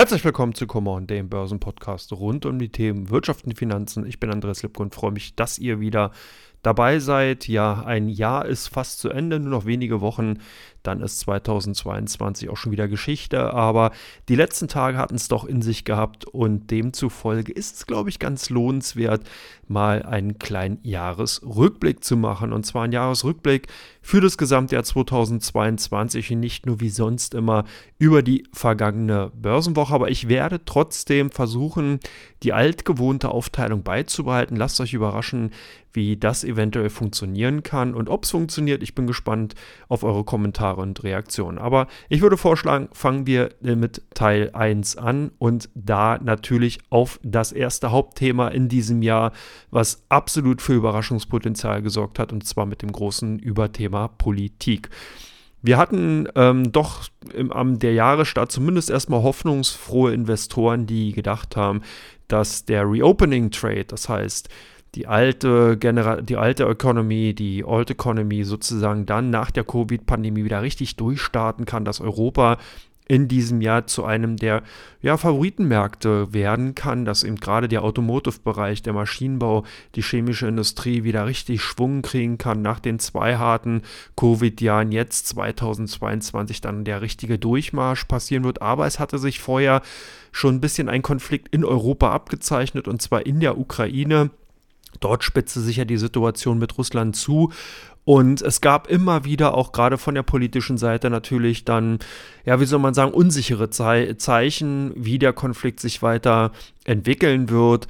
Herzlich willkommen zu Come On, dem Börsenpodcast rund um die Themen Wirtschaft und Finanzen. Ich bin Andreas Lipko und freue mich, dass ihr wieder dabei seid. Ja, ein Jahr ist fast zu Ende, nur noch wenige Wochen dann ist 2022 auch schon wieder Geschichte. Aber die letzten Tage hatten es doch in sich gehabt und demzufolge ist es, glaube ich, ganz lohnenswert, mal einen kleinen Jahresrückblick zu machen. Und zwar einen Jahresrückblick für das Gesamtjahr 2022 und nicht nur wie sonst immer über die vergangene Börsenwoche. Aber ich werde trotzdem versuchen, die altgewohnte Aufteilung beizubehalten. Lasst euch überraschen, wie das eventuell funktionieren kann und ob es funktioniert. Ich bin gespannt auf eure Kommentare und Reaktionen. Aber ich würde vorschlagen, fangen wir mit Teil 1 an und da natürlich auf das erste Hauptthema in diesem Jahr, was absolut für Überraschungspotenzial gesorgt hat, und zwar mit dem großen Überthema Politik. Wir hatten ähm, doch im, am der Jahresstart zumindest erstmal hoffnungsfrohe Investoren, die gedacht haben, dass der Reopening Trade, das heißt die alte Genera die alte Economy, die Old Economy sozusagen dann nach der Covid-Pandemie wieder richtig durchstarten kann, dass Europa in diesem Jahr zu einem der ja, Favoritenmärkte werden kann, dass eben gerade der Automotive-Bereich, der Maschinenbau, die chemische Industrie wieder richtig Schwung kriegen kann nach den zwei harten Covid-Jahren. Jetzt 2022 dann der richtige Durchmarsch passieren wird. Aber es hatte sich vorher schon ein bisschen ein Konflikt in Europa abgezeichnet und zwar in der Ukraine Dort spitzte sich ja die Situation mit Russland zu. Und es gab immer wieder, auch gerade von der politischen Seite natürlich dann, ja, wie soll man sagen, unsichere Ze Zeichen, wie der Konflikt sich weiter entwickeln wird.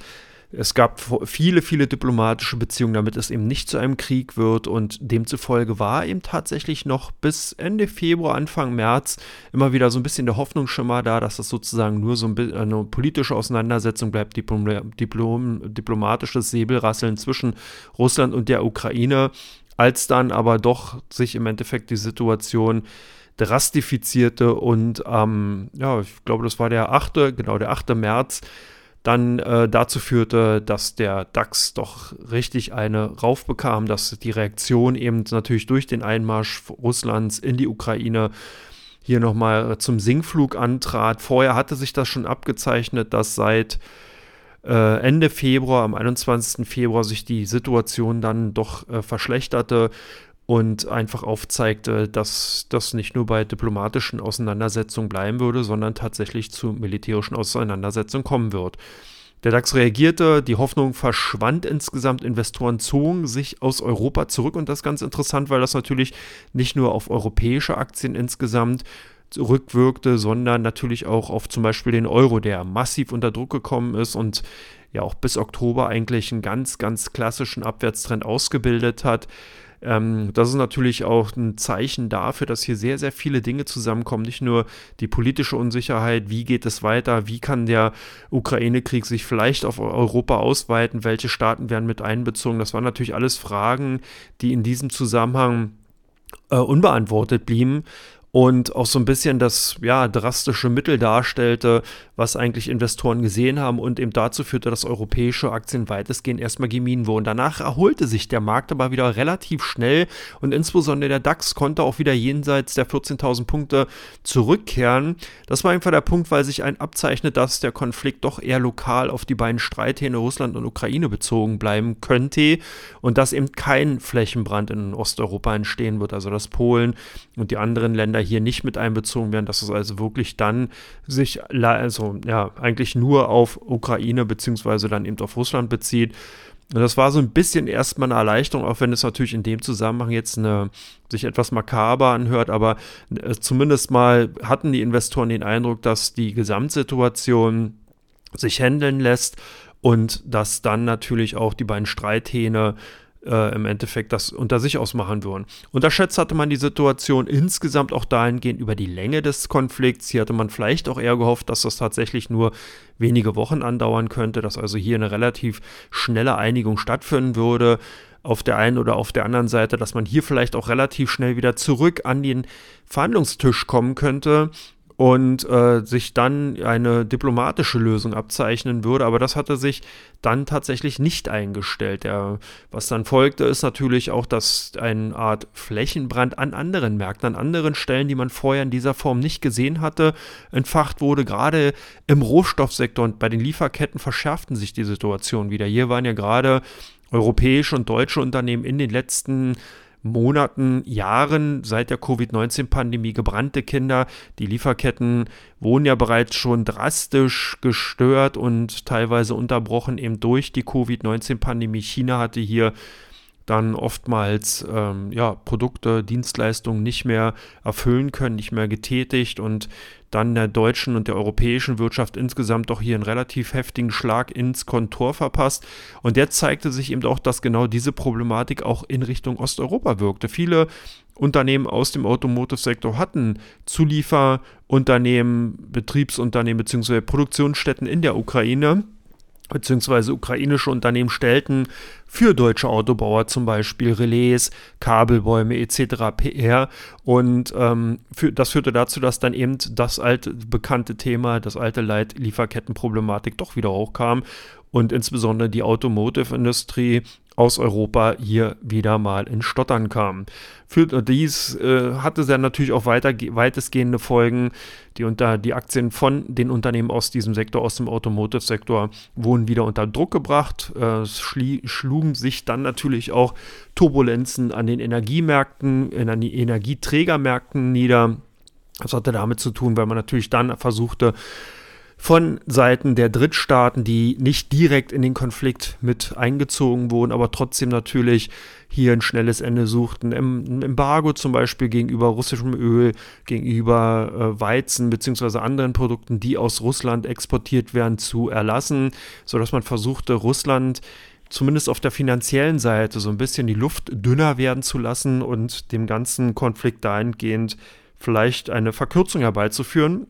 Es gab viele, viele diplomatische Beziehungen, damit es eben nicht zu einem Krieg wird. Und demzufolge war eben tatsächlich noch bis Ende Februar, Anfang März immer wieder so ein bisschen der Hoffnungsschimmer da, dass das sozusagen nur so eine politische Auseinandersetzung bleibt, Diplom, Diplom, diplomatisches Säbelrasseln zwischen Russland und der Ukraine, als dann aber doch sich im Endeffekt die Situation drastifizierte und ähm, ja, ich glaube, das war der 8., genau der 8. März, dann äh, dazu führte, dass der DAX doch richtig eine raufbekam, dass die Reaktion eben natürlich durch den Einmarsch Russlands in die Ukraine hier nochmal zum Sinkflug antrat. Vorher hatte sich das schon abgezeichnet, dass seit äh, Ende Februar, am 21. Februar, sich die Situation dann doch äh, verschlechterte und einfach aufzeigte, dass das nicht nur bei diplomatischen Auseinandersetzungen bleiben würde, sondern tatsächlich zu militärischen Auseinandersetzungen kommen wird. Der DAX reagierte, die Hoffnung verschwand insgesamt, Investoren zogen sich aus Europa zurück und das ist ganz interessant, weil das natürlich nicht nur auf europäische Aktien insgesamt zurückwirkte, sondern natürlich auch auf zum Beispiel den Euro, der massiv unter Druck gekommen ist und ja auch bis Oktober eigentlich einen ganz, ganz klassischen Abwärtstrend ausgebildet hat. Ähm, das ist natürlich auch ein Zeichen dafür, dass hier sehr, sehr viele Dinge zusammenkommen. Nicht nur die politische Unsicherheit, wie geht es weiter, wie kann der Ukraine-Krieg sich vielleicht auf Europa ausweiten, welche Staaten werden mit einbezogen. Das waren natürlich alles Fragen, die in diesem Zusammenhang äh, unbeantwortet blieben und auch so ein bisschen das ja, drastische Mittel darstellte, was eigentlich Investoren gesehen haben und eben dazu führte, dass europäische Aktien weitestgehend erstmal gemieden wurden. Danach erholte sich der Markt aber wieder relativ schnell und insbesondere der DAX konnte auch wieder jenseits der 14.000 Punkte zurückkehren. Das war einfach der Punkt, weil sich ein abzeichnet, dass der Konflikt doch eher lokal auf die beiden Streithähne Russland und Ukraine bezogen bleiben könnte und dass eben kein Flächenbrand in Osteuropa entstehen wird, also dass Polen und die anderen Länder hier nicht mit einbezogen werden, dass es also wirklich dann sich also ja eigentlich nur auf Ukraine beziehungsweise dann eben auf Russland bezieht. Und das war so ein bisschen erstmal eine Erleichterung, auch wenn es natürlich in dem Zusammenhang jetzt eine, sich etwas makaber anhört, aber äh, zumindest mal hatten die Investoren den Eindruck, dass die Gesamtsituation sich handeln lässt und dass dann natürlich auch die beiden Streithähne äh, im Endeffekt das unter sich ausmachen würden. Unterschätzt hatte man die Situation insgesamt auch dahingehend über die Länge des Konflikts. Hier hatte man vielleicht auch eher gehofft, dass das tatsächlich nur wenige Wochen andauern könnte, dass also hier eine relativ schnelle Einigung stattfinden würde auf der einen oder auf der anderen Seite, dass man hier vielleicht auch relativ schnell wieder zurück an den Verhandlungstisch kommen könnte und äh, sich dann eine diplomatische Lösung abzeichnen würde. Aber das hatte sich dann tatsächlich nicht eingestellt. Der, was dann folgte, ist natürlich auch, dass eine Art Flächenbrand an anderen Märkten, an anderen Stellen, die man vorher in dieser Form nicht gesehen hatte, entfacht wurde. Gerade im Rohstoffsektor und bei den Lieferketten verschärften sich die Situation wieder. Hier waren ja gerade europäische und deutsche Unternehmen in den letzten Monaten, Jahren seit der Covid-19-Pandemie gebrannte Kinder. Die Lieferketten wurden ja bereits schon drastisch gestört und teilweise unterbrochen eben durch die Covid-19-Pandemie. China hatte hier dann oftmals ähm, ja, Produkte, Dienstleistungen nicht mehr erfüllen können, nicht mehr getätigt und dann der deutschen und der europäischen Wirtschaft insgesamt doch hier einen relativ heftigen Schlag ins Kontor verpasst. Und jetzt zeigte sich eben auch, dass genau diese Problematik auch in Richtung Osteuropa wirkte. Viele Unternehmen aus dem Automotive-Sektor hatten Zulieferunternehmen, Betriebsunternehmen bzw. Produktionsstätten in der Ukraine beziehungsweise ukrainische Unternehmen stellten für deutsche Autobauer zum Beispiel Relais, Kabelbäume etc. PR. Und ähm, für, das führte dazu, dass dann eben das alte bekannte Thema, das alte Leid Lieferkettenproblematik doch wieder hochkam und insbesondere die Automotive-Industrie aus Europa hier wieder mal in Stottern kam. Für dies äh, hatte dann natürlich auch weiter, weitestgehende Folgen. Die, unter, die Aktien von den Unternehmen aus diesem Sektor, aus dem Automotive-Sektor, wurden wieder unter Druck gebracht. Äh, schlugen sich dann natürlich auch Turbulenzen an den Energiemärkten, in den Energieträgermärkten nieder. Das hatte damit zu tun, weil man natürlich dann versuchte, von Seiten der Drittstaaten, die nicht direkt in den Konflikt mit eingezogen wurden, aber trotzdem natürlich hier ein schnelles Ende suchten. Ein Embargo zum Beispiel gegenüber russischem Öl, gegenüber äh, Weizen bzw. anderen Produkten, die aus Russland exportiert werden, zu erlassen, sodass man versuchte, Russland zumindest auf der finanziellen Seite so ein bisschen die Luft dünner werden zu lassen und dem ganzen Konflikt dahingehend vielleicht eine Verkürzung herbeizuführen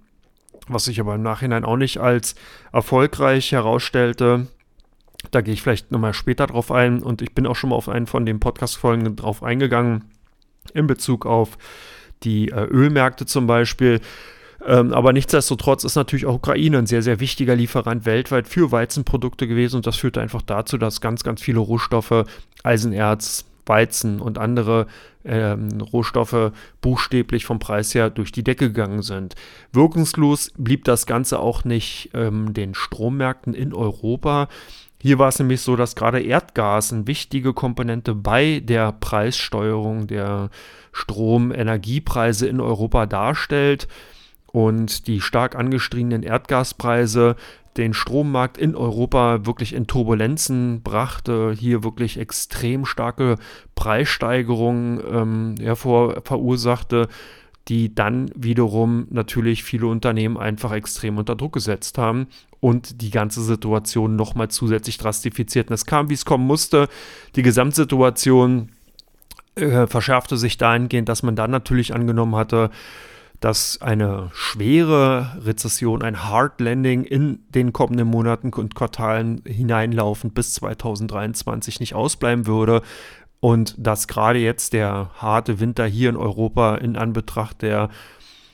was sich aber im Nachhinein auch nicht als erfolgreich herausstellte. Da gehe ich vielleicht nochmal später drauf ein und ich bin auch schon mal auf einen von den Podcast-Folgen drauf eingegangen in Bezug auf die äh, Ölmärkte zum Beispiel. Ähm, aber nichtsdestotrotz ist natürlich auch Ukraine ein sehr, sehr wichtiger Lieferant weltweit für Weizenprodukte gewesen und das führte einfach dazu, dass ganz, ganz viele Rohstoffe, Eisenerz, Weizen und andere ähm, Rohstoffe buchstäblich vom Preis her durch die Decke gegangen sind. Wirkungslos blieb das Ganze auch nicht ähm, den Strommärkten in Europa. Hier war es nämlich so, dass gerade Erdgas eine wichtige Komponente bei der Preissteuerung der Stromenergiepreise in Europa darstellt. Und die stark angestiegenen Erdgaspreise den Strommarkt in Europa wirklich in Turbulenzen brachte, hier wirklich extrem starke Preissteigerungen ähm, hervor verursachte, die dann wiederum natürlich viele Unternehmen einfach extrem unter Druck gesetzt haben und die ganze Situation nochmal zusätzlich drastifizierten. Es kam, wie es kommen musste. Die Gesamtsituation äh, verschärfte sich dahingehend, dass man dann natürlich angenommen hatte, dass eine schwere Rezession, ein Hard Landing in den kommenden Monaten und Quartalen hineinlaufend bis 2023 nicht ausbleiben würde. Und dass gerade jetzt der harte Winter hier in Europa in Anbetracht der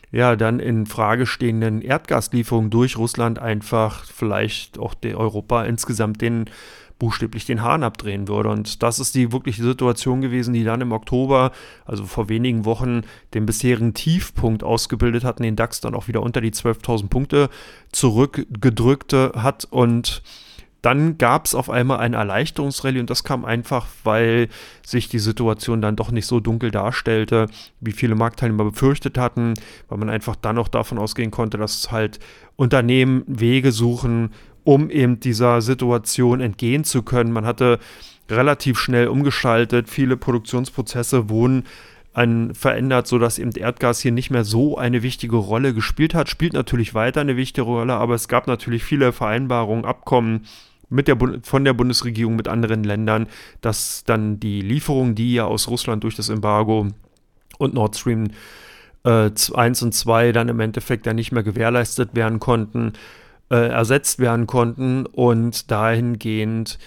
ja, dann in Frage stehenden Erdgaslieferungen durch Russland einfach vielleicht auch der Europa insgesamt den buchstäblich den Hahn abdrehen würde. Und das ist die wirkliche Situation gewesen, die dann im Oktober, also vor wenigen Wochen, den bisherigen Tiefpunkt ausgebildet hat und den DAX dann auch wieder unter die 12.000 Punkte zurückgedrückt hat und dann gab es auf einmal eine Erleichterungsrallye und das kam einfach, weil sich die Situation dann doch nicht so dunkel darstellte, wie viele Marktteilnehmer befürchtet hatten, weil man einfach dann auch davon ausgehen konnte, dass halt Unternehmen Wege suchen, um eben dieser Situation entgehen zu können. Man hatte relativ schnell umgeschaltet, viele Produktionsprozesse wurden verändert, sodass eben Erdgas hier nicht mehr so eine wichtige Rolle gespielt hat. Spielt natürlich weiter eine wichtige Rolle, aber es gab natürlich viele Vereinbarungen, Abkommen mit der, von der Bundesregierung mit anderen Ländern, dass dann die Lieferungen, die ja aus Russland durch das Embargo und Nord Stream äh, 1 und 2 dann im Endeffekt dann nicht mehr gewährleistet werden konnten, äh, ersetzt werden konnten und dahingehend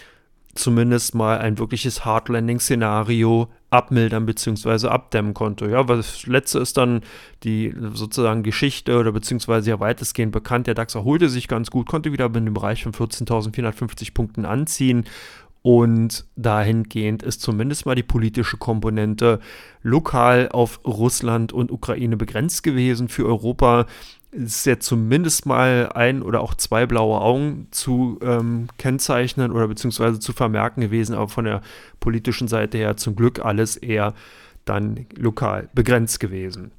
zumindest mal ein wirkliches Hard Landing-Szenario abmildern bzw. abdämmen konnte. Ja, was das letzte ist dann die sozusagen Geschichte oder beziehungsweise ja weitestgehend bekannt. Der DAX erholte sich ganz gut, konnte wieder in dem Bereich von 14.450 Punkten anziehen und dahingehend ist zumindest mal die politische Komponente lokal auf Russland und Ukraine begrenzt gewesen. Für Europa ist ja zumindest mal ein oder auch zwei blaue Augen zu ähm, kennzeichnen oder beziehungsweise zu vermerken gewesen, aber von der politischen Seite her zum Glück alles eher dann lokal begrenzt gewesen.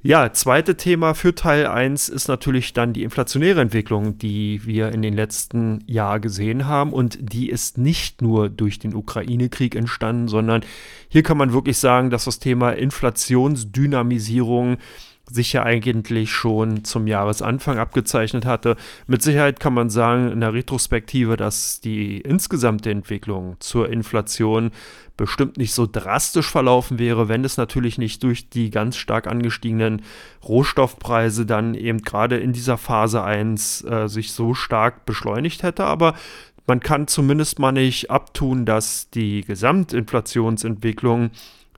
Ja, zweite Thema für Teil 1 ist natürlich dann die inflationäre Entwicklung, die wir in den letzten Jahren gesehen haben. Und die ist nicht nur durch den Ukraine-Krieg entstanden, sondern hier kann man wirklich sagen, dass das Thema Inflationsdynamisierung sich ja eigentlich schon zum Jahresanfang abgezeichnet hatte. Mit Sicherheit kann man sagen in der Retrospektive, dass die insgesamte Entwicklung zur Inflation bestimmt nicht so drastisch verlaufen wäre, wenn es natürlich nicht durch die ganz stark angestiegenen Rohstoffpreise dann eben gerade in dieser Phase 1 äh, sich so stark beschleunigt hätte. Aber man kann zumindest mal nicht abtun, dass die Gesamtinflationsentwicklung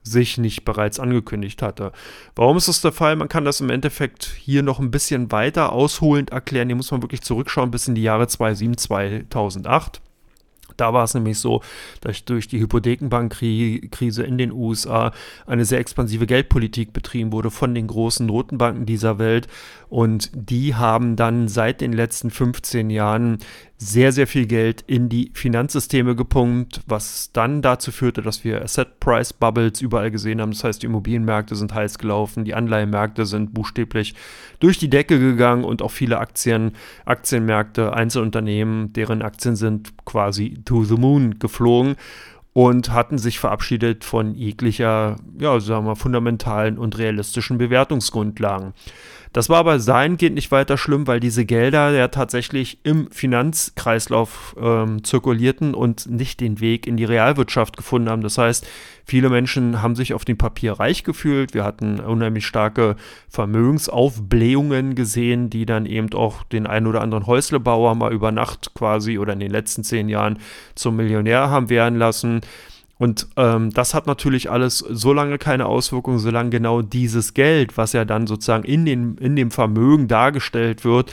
sich nicht bereits angekündigt hatte. Warum ist das der Fall? Man kann das im Endeffekt hier noch ein bisschen weiter ausholend erklären. Hier muss man wirklich zurückschauen bis in die Jahre 2007, 2008. Da war es nämlich so, dass durch die Hypothekenbankkrise in den USA eine sehr expansive Geldpolitik betrieben wurde von den großen Notenbanken dieser Welt. Und die haben dann seit den letzten 15 Jahren sehr, sehr viel Geld in die Finanzsysteme gepumpt, was dann dazu führte, dass wir Asset Price Bubbles überall gesehen haben. Das heißt, die Immobilienmärkte sind heiß gelaufen, die Anleihenmärkte sind buchstäblich durch die Decke gegangen und auch viele Aktien, Aktienmärkte, Einzelunternehmen, deren Aktien sind quasi to the moon geflogen und hatten sich verabschiedet von jeglicher, ja, sagen wir, fundamentalen und realistischen Bewertungsgrundlagen. Das war aber dahingehend nicht weiter schlimm, weil diese Gelder ja tatsächlich im Finanzkreislauf ähm, zirkulierten und nicht den Weg in die Realwirtschaft gefunden haben. Das heißt, viele Menschen haben sich auf dem Papier reich gefühlt. Wir hatten unheimlich starke Vermögensaufblähungen gesehen, die dann eben auch den einen oder anderen Häuslebauer mal über Nacht quasi oder in den letzten zehn Jahren zum Millionär haben werden lassen. Und ähm, das hat natürlich alles so lange keine Auswirkungen, solange genau dieses Geld, was ja dann sozusagen in, den, in dem Vermögen dargestellt wird,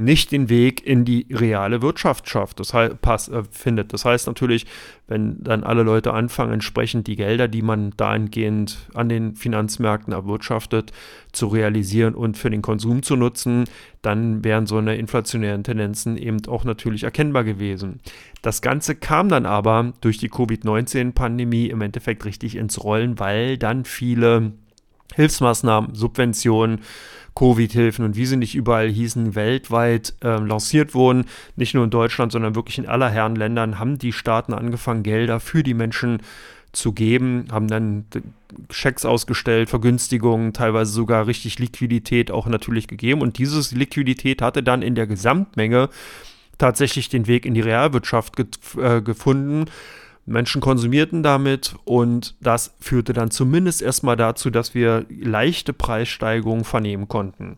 nicht den Weg in die reale Wirtschaft schafft, das heißt, pass, äh, findet. Das heißt natürlich, wenn dann alle Leute anfangen, entsprechend die Gelder, die man dahingehend an den Finanzmärkten erwirtschaftet, zu realisieren und für den Konsum zu nutzen, dann wären so eine inflationären Tendenzen eben auch natürlich erkennbar gewesen. Das Ganze kam dann aber durch die Covid-19-Pandemie im Endeffekt richtig ins Rollen, weil dann viele Hilfsmaßnahmen, Subventionen, Covid-Hilfen und wie sie nicht überall hießen, weltweit äh, lanciert wurden. Nicht nur in Deutschland, sondern wirklich in aller Herren Ländern haben die Staaten angefangen, Gelder für die Menschen zu geben, haben dann Schecks ausgestellt, Vergünstigungen, teilweise sogar richtig Liquidität auch natürlich gegeben. Und diese Liquidität hatte dann in der Gesamtmenge tatsächlich den Weg in die Realwirtschaft ge äh, gefunden Menschen konsumierten damit und das führte dann zumindest erstmal dazu, dass wir leichte Preissteigerungen vernehmen konnten.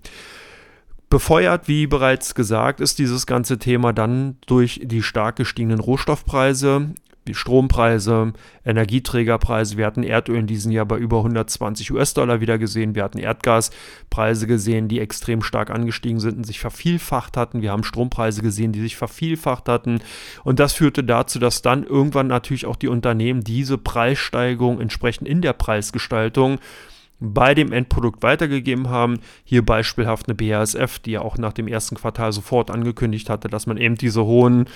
Befeuert, wie bereits gesagt, ist dieses ganze Thema dann durch die stark gestiegenen Rohstoffpreise Strompreise, Energieträgerpreise. Wir hatten Erdöl in diesem Jahr bei über 120 US-Dollar wieder gesehen. Wir hatten Erdgaspreise gesehen, die extrem stark angestiegen sind und sich vervielfacht hatten. Wir haben Strompreise gesehen, die sich vervielfacht hatten. Und das führte dazu, dass dann irgendwann natürlich auch die Unternehmen diese Preissteigerung entsprechend in der Preisgestaltung bei dem Endprodukt weitergegeben haben. Hier beispielhaft eine BASF, die ja auch nach dem ersten Quartal sofort angekündigt hatte, dass man eben diese hohen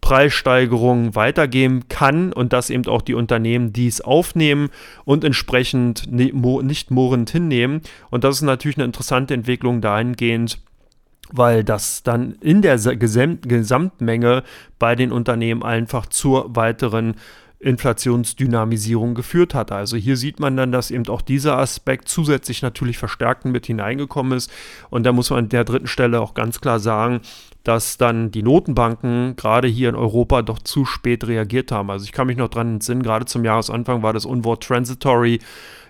Preissteigerungen weitergeben kann und dass eben auch die Unternehmen dies aufnehmen und entsprechend nicht murrend hinnehmen. Und das ist natürlich eine interessante Entwicklung dahingehend, weil das dann in der Gesamtmenge bei den Unternehmen einfach zur weiteren Inflationsdynamisierung geführt hat. Also hier sieht man dann, dass eben auch dieser Aspekt zusätzlich natürlich verstärkend mit hineingekommen ist. Und da muss man an der dritten Stelle auch ganz klar sagen, dass dann die Notenbanken gerade hier in Europa doch zu spät reagiert haben. Also ich kann mich noch dran entsinnen, gerade zum Jahresanfang war das Unwort transitory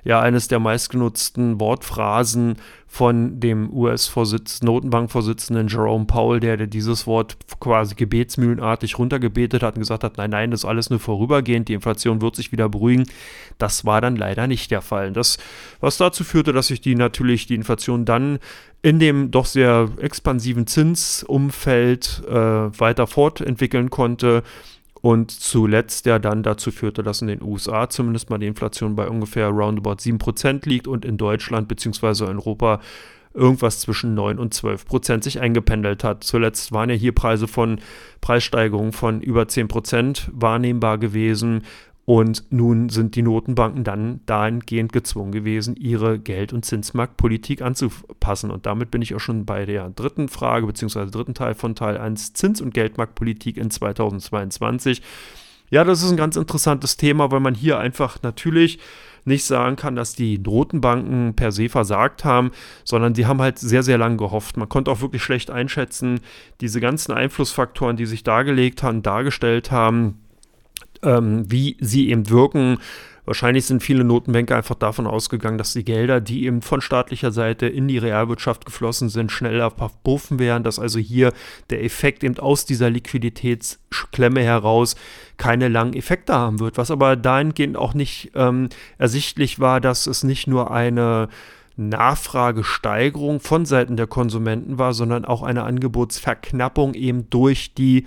ja eines der meistgenutzten Wortphrasen von dem US-Notenbankvorsitzenden Jerome Powell, der, der dieses Wort quasi gebetsmühlenartig runtergebetet hat und gesagt hat, nein, nein, das ist alles nur vorübergehend, die Inflation wird sich wieder beruhigen. Das war dann leider nicht der Fall. Das, was dazu führte, dass sich die natürlich die Inflation dann in dem doch sehr expansiven Zinsumfeld äh, weiter fortentwickeln konnte und zuletzt ja dann dazu führte, dass in den USA zumindest mal die Inflation bei ungefähr roundabout 7% liegt und in Deutschland bzw. Europa irgendwas zwischen 9 und 12 Prozent sich eingependelt hat. Zuletzt waren ja hier Preise von Preissteigerungen von über 10 Prozent wahrnehmbar gewesen. Und nun sind die Notenbanken dann dahingehend gezwungen gewesen, ihre Geld- und Zinsmarktpolitik anzupassen. Und damit bin ich auch schon bei der dritten Frage, beziehungsweise dritten Teil von Teil 1, Zins- und Geldmarktpolitik in 2022. Ja, das ist ein ganz interessantes Thema, weil man hier einfach natürlich nicht sagen kann, dass die Notenbanken per se versagt haben, sondern die haben halt sehr, sehr lange gehofft. Man konnte auch wirklich schlecht einschätzen, diese ganzen Einflussfaktoren, die sich dargelegt haben, dargestellt haben, ähm, wie sie eben wirken. Wahrscheinlich sind viele Notenbanker einfach davon ausgegangen, dass die Gelder, die eben von staatlicher Seite in die Realwirtschaft geflossen sind, schneller verpuffen werden, dass also hier der Effekt eben aus dieser Liquiditätsklemme heraus keine langen Effekte haben wird. Was aber dahingehend auch nicht ähm, ersichtlich war, dass es nicht nur eine Nachfragesteigerung von Seiten der Konsumenten war, sondern auch eine Angebotsverknappung eben durch die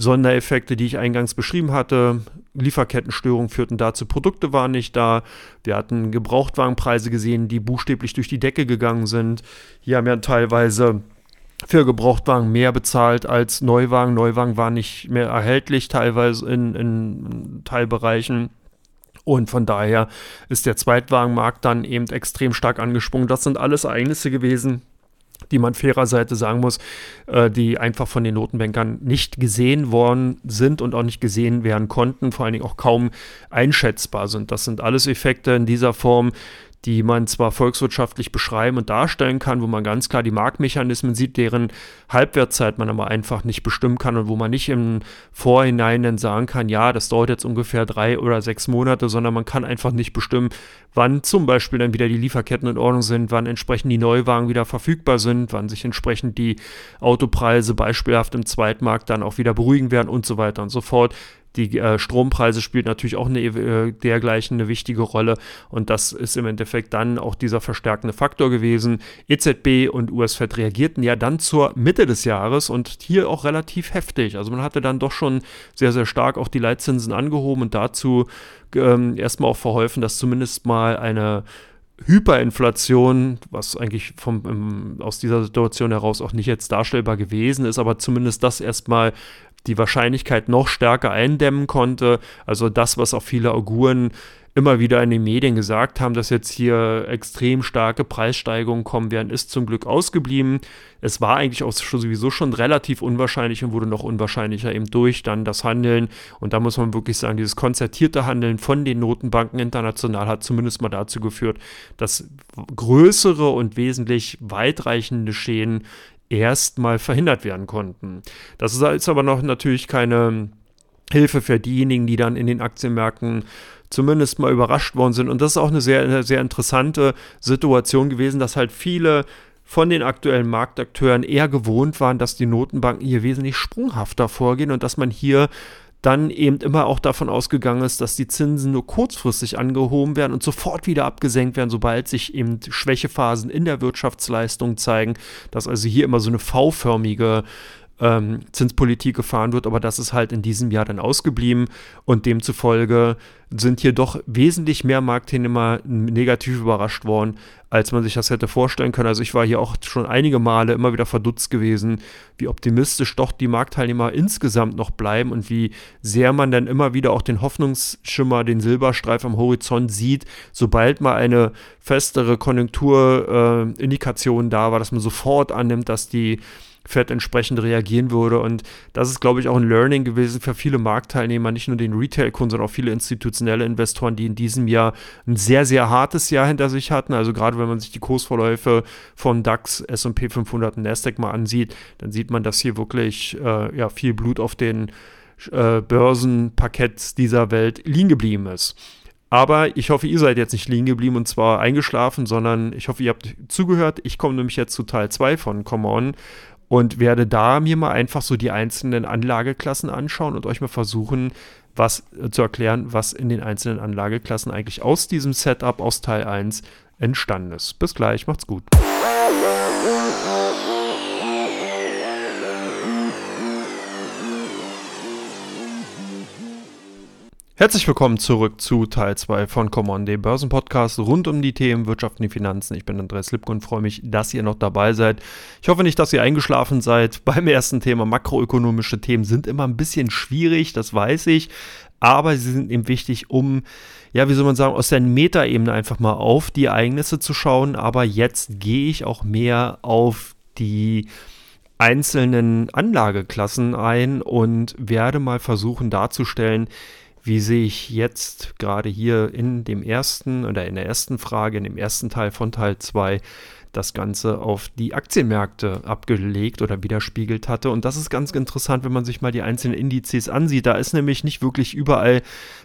Sondereffekte, die ich eingangs beschrieben hatte. Lieferkettenstörungen führten dazu, Produkte waren nicht da. Wir hatten Gebrauchtwagenpreise gesehen, die buchstäblich durch die Decke gegangen sind. Hier haben wir teilweise für Gebrauchtwagen mehr bezahlt als Neuwagen. Neuwagen waren nicht mehr erhältlich, teilweise in, in Teilbereichen. Und von daher ist der Zweitwagenmarkt dann eben extrem stark angesprungen. Das sind alles Ereignisse gewesen, die man fairerseits sagen muss, äh, die einfach von den Notenbankern nicht gesehen worden sind und auch nicht gesehen werden konnten, vor allen Dingen auch kaum einschätzbar sind. Das sind alles Effekte in dieser Form, die man zwar volkswirtschaftlich beschreiben und darstellen kann, wo man ganz klar die Marktmechanismen sieht, deren Halbwertszeit man aber einfach nicht bestimmen kann und wo man nicht im Vorhinein dann sagen kann, ja, das dauert jetzt ungefähr drei oder sechs Monate, sondern man kann einfach nicht bestimmen, wann zum Beispiel dann wieder die Lieferketten in Ordnung sind, wann entsprechend die Neuwagen wieder verfügbar sind, wann sich entsprechend die Autopreise beispielhaft im Zweitmarkt dann auch wieder beruhigen werden und so weiter und so fort. Die äh, Strompreise spielt natürlich auch eine, äh, dergleichen eine wichtige Rolle und das ist im Endeffekt dann auch dieser verstärkende Faktor gewesen. EZB und US-Fed reagierten ja dann zur Mitte des Jahres und hier auch relativ heftig. Also man hatte dann doch schon sehr, sehr stark auch die Leitzinsen angehoben und dazu ähm, erstmal auch verholfen, dass zumindest mal eine Hyperinflation, was eigentlich vom, aus dieser Situation heraus auch nicht jetzt darstellbar gewesen ist, aber zumindest das erstmal die Wahrscheinlichkeit noch stärker eindämmen konnte. Also das, was auch viele Auguren immer wieder in den Medien gesagt haben, dass jetzt hier extrem starke Preissteigerungen kommen werden, ist zum Glück ausgeblieben. Es war eigentlich auch sowieso schon relativ unwahrscheinlich und wurde noch unwahrscheinlicher eben durch dann das Handeln. Und da muss man wirklich sagen, dieses konzertierte Handeln von den Notenbanken international hat zumindest mal dazu geführt, dass größere und wesentlich weitreichende Schäden erstmal verhindert werden konnten. Das ist aber noch natürlich keine Hilfe für diejenigen, die dann in den Aktienmärkten zumindest mal überrascht worden sind. Und das ist auch eine sehr, sehr interessante Situation gewesen, dass halt viele von den aktuellen Marktakteuren eher gewohnt waren, dass die Notenbanken hier wesentlich sprunghafter vorgehen und dass man hier dann eben immer auch davon ausgegangen ist, dass die Zinsen nur kurzfristig angehoben werden und sofort wieder abgesenkt werden, sobald sich eben Schwächephasen in der Wirtschaftsleistung zeigen, dass also hier immer so eine V-förmige ähm, Zinspolitik gefahren wird, aber das ist halt in diesem Jahr dann ausgeblieben und demzufolge sind hier doch wesentlich mehr Marktteilnehmer negativ überrascht worden, als man sich das hätte vorstellen können. Also ich war hier auch schon einige Male immer wieder verdutzt gewesen, wie optimistisch doch die Marktteilnehmer insgesamt noch bleiben und wie sehr man dann immer wieder auch den Hoffnungsschimmer, den Silberstreif am Horizont sieht, sobald mal eine festere Konjunkturindikation äh, da war, dass man sofort annimmt, dass die Fed entsprechend reagieren würde. Und das ist, glaube ich, auch ein Learning gewesen für viele Marktteilnehmer, nicht nur den Retail-Kunden, sondern auch viele institutionelle Investoren, die in diesem Jahr ein sehr, sehr hartes Jahr hinter sich hatten. Also gerade wenn man sich die Kursverläufe von DAX, S&P 500 und Nasdaq mal ansieht, dann sieht man, dass hier wirklich äh, ja, viel Blut auf den äh, Börsenparketts dieser Welt liegen geblieben ist. Aber ich hoffe, ihr seid jetzt nicht liegen geblieben und zwar eingeschlafen, sondern ich hoffe, ihr habt zugehört. Ich komme nämlich jetzt zu Teil 2 von Come On und werde da mir mal einfach so die einzelnen Anlageklassen anschauen und euch mal versuchen, was äh, zu erklären, was in den einzelnen Anlageklassen eigentlich aus diesem Setup aus Teil 1 entstanden ist. Bis gleich, macht's gut. Herzlich willkommen zurück zu Teil 2 von Common, dem Börsenpodcast rund um die Themen Wirtschaft und die Finanzen. Ich bin Andreas Lipko und freue mich, dass ihr noch dabei seid. Ich hoffe nicht, dass ihr eingeschlafen seid. Beim ersten Thema makroökonomische Themen sind immer ein bisschen schwierig, das weiß ich, aber sie sind eben wichtig, um, ja, wie soll man sagen, aus der Metaebene einfach mal auf die Ereignisse zu schauen. Aber jetzt gehe ich auch mehr auf die einzelnen Anlageklassen ein und werde mal versuchen darzustellen, wie sehe ich jetzt gerade hier in dem ersten oder in der ersten Frage, in dem ersten Teil von Teil 2, das Ganze auf die Aktienmärkte abgelegt oder widerspiegelt hatte. Und das ist ganz interessant, wenn man sich mal die einzelnen Indizes ansieht. Da ist nämlich nicht wirklich überall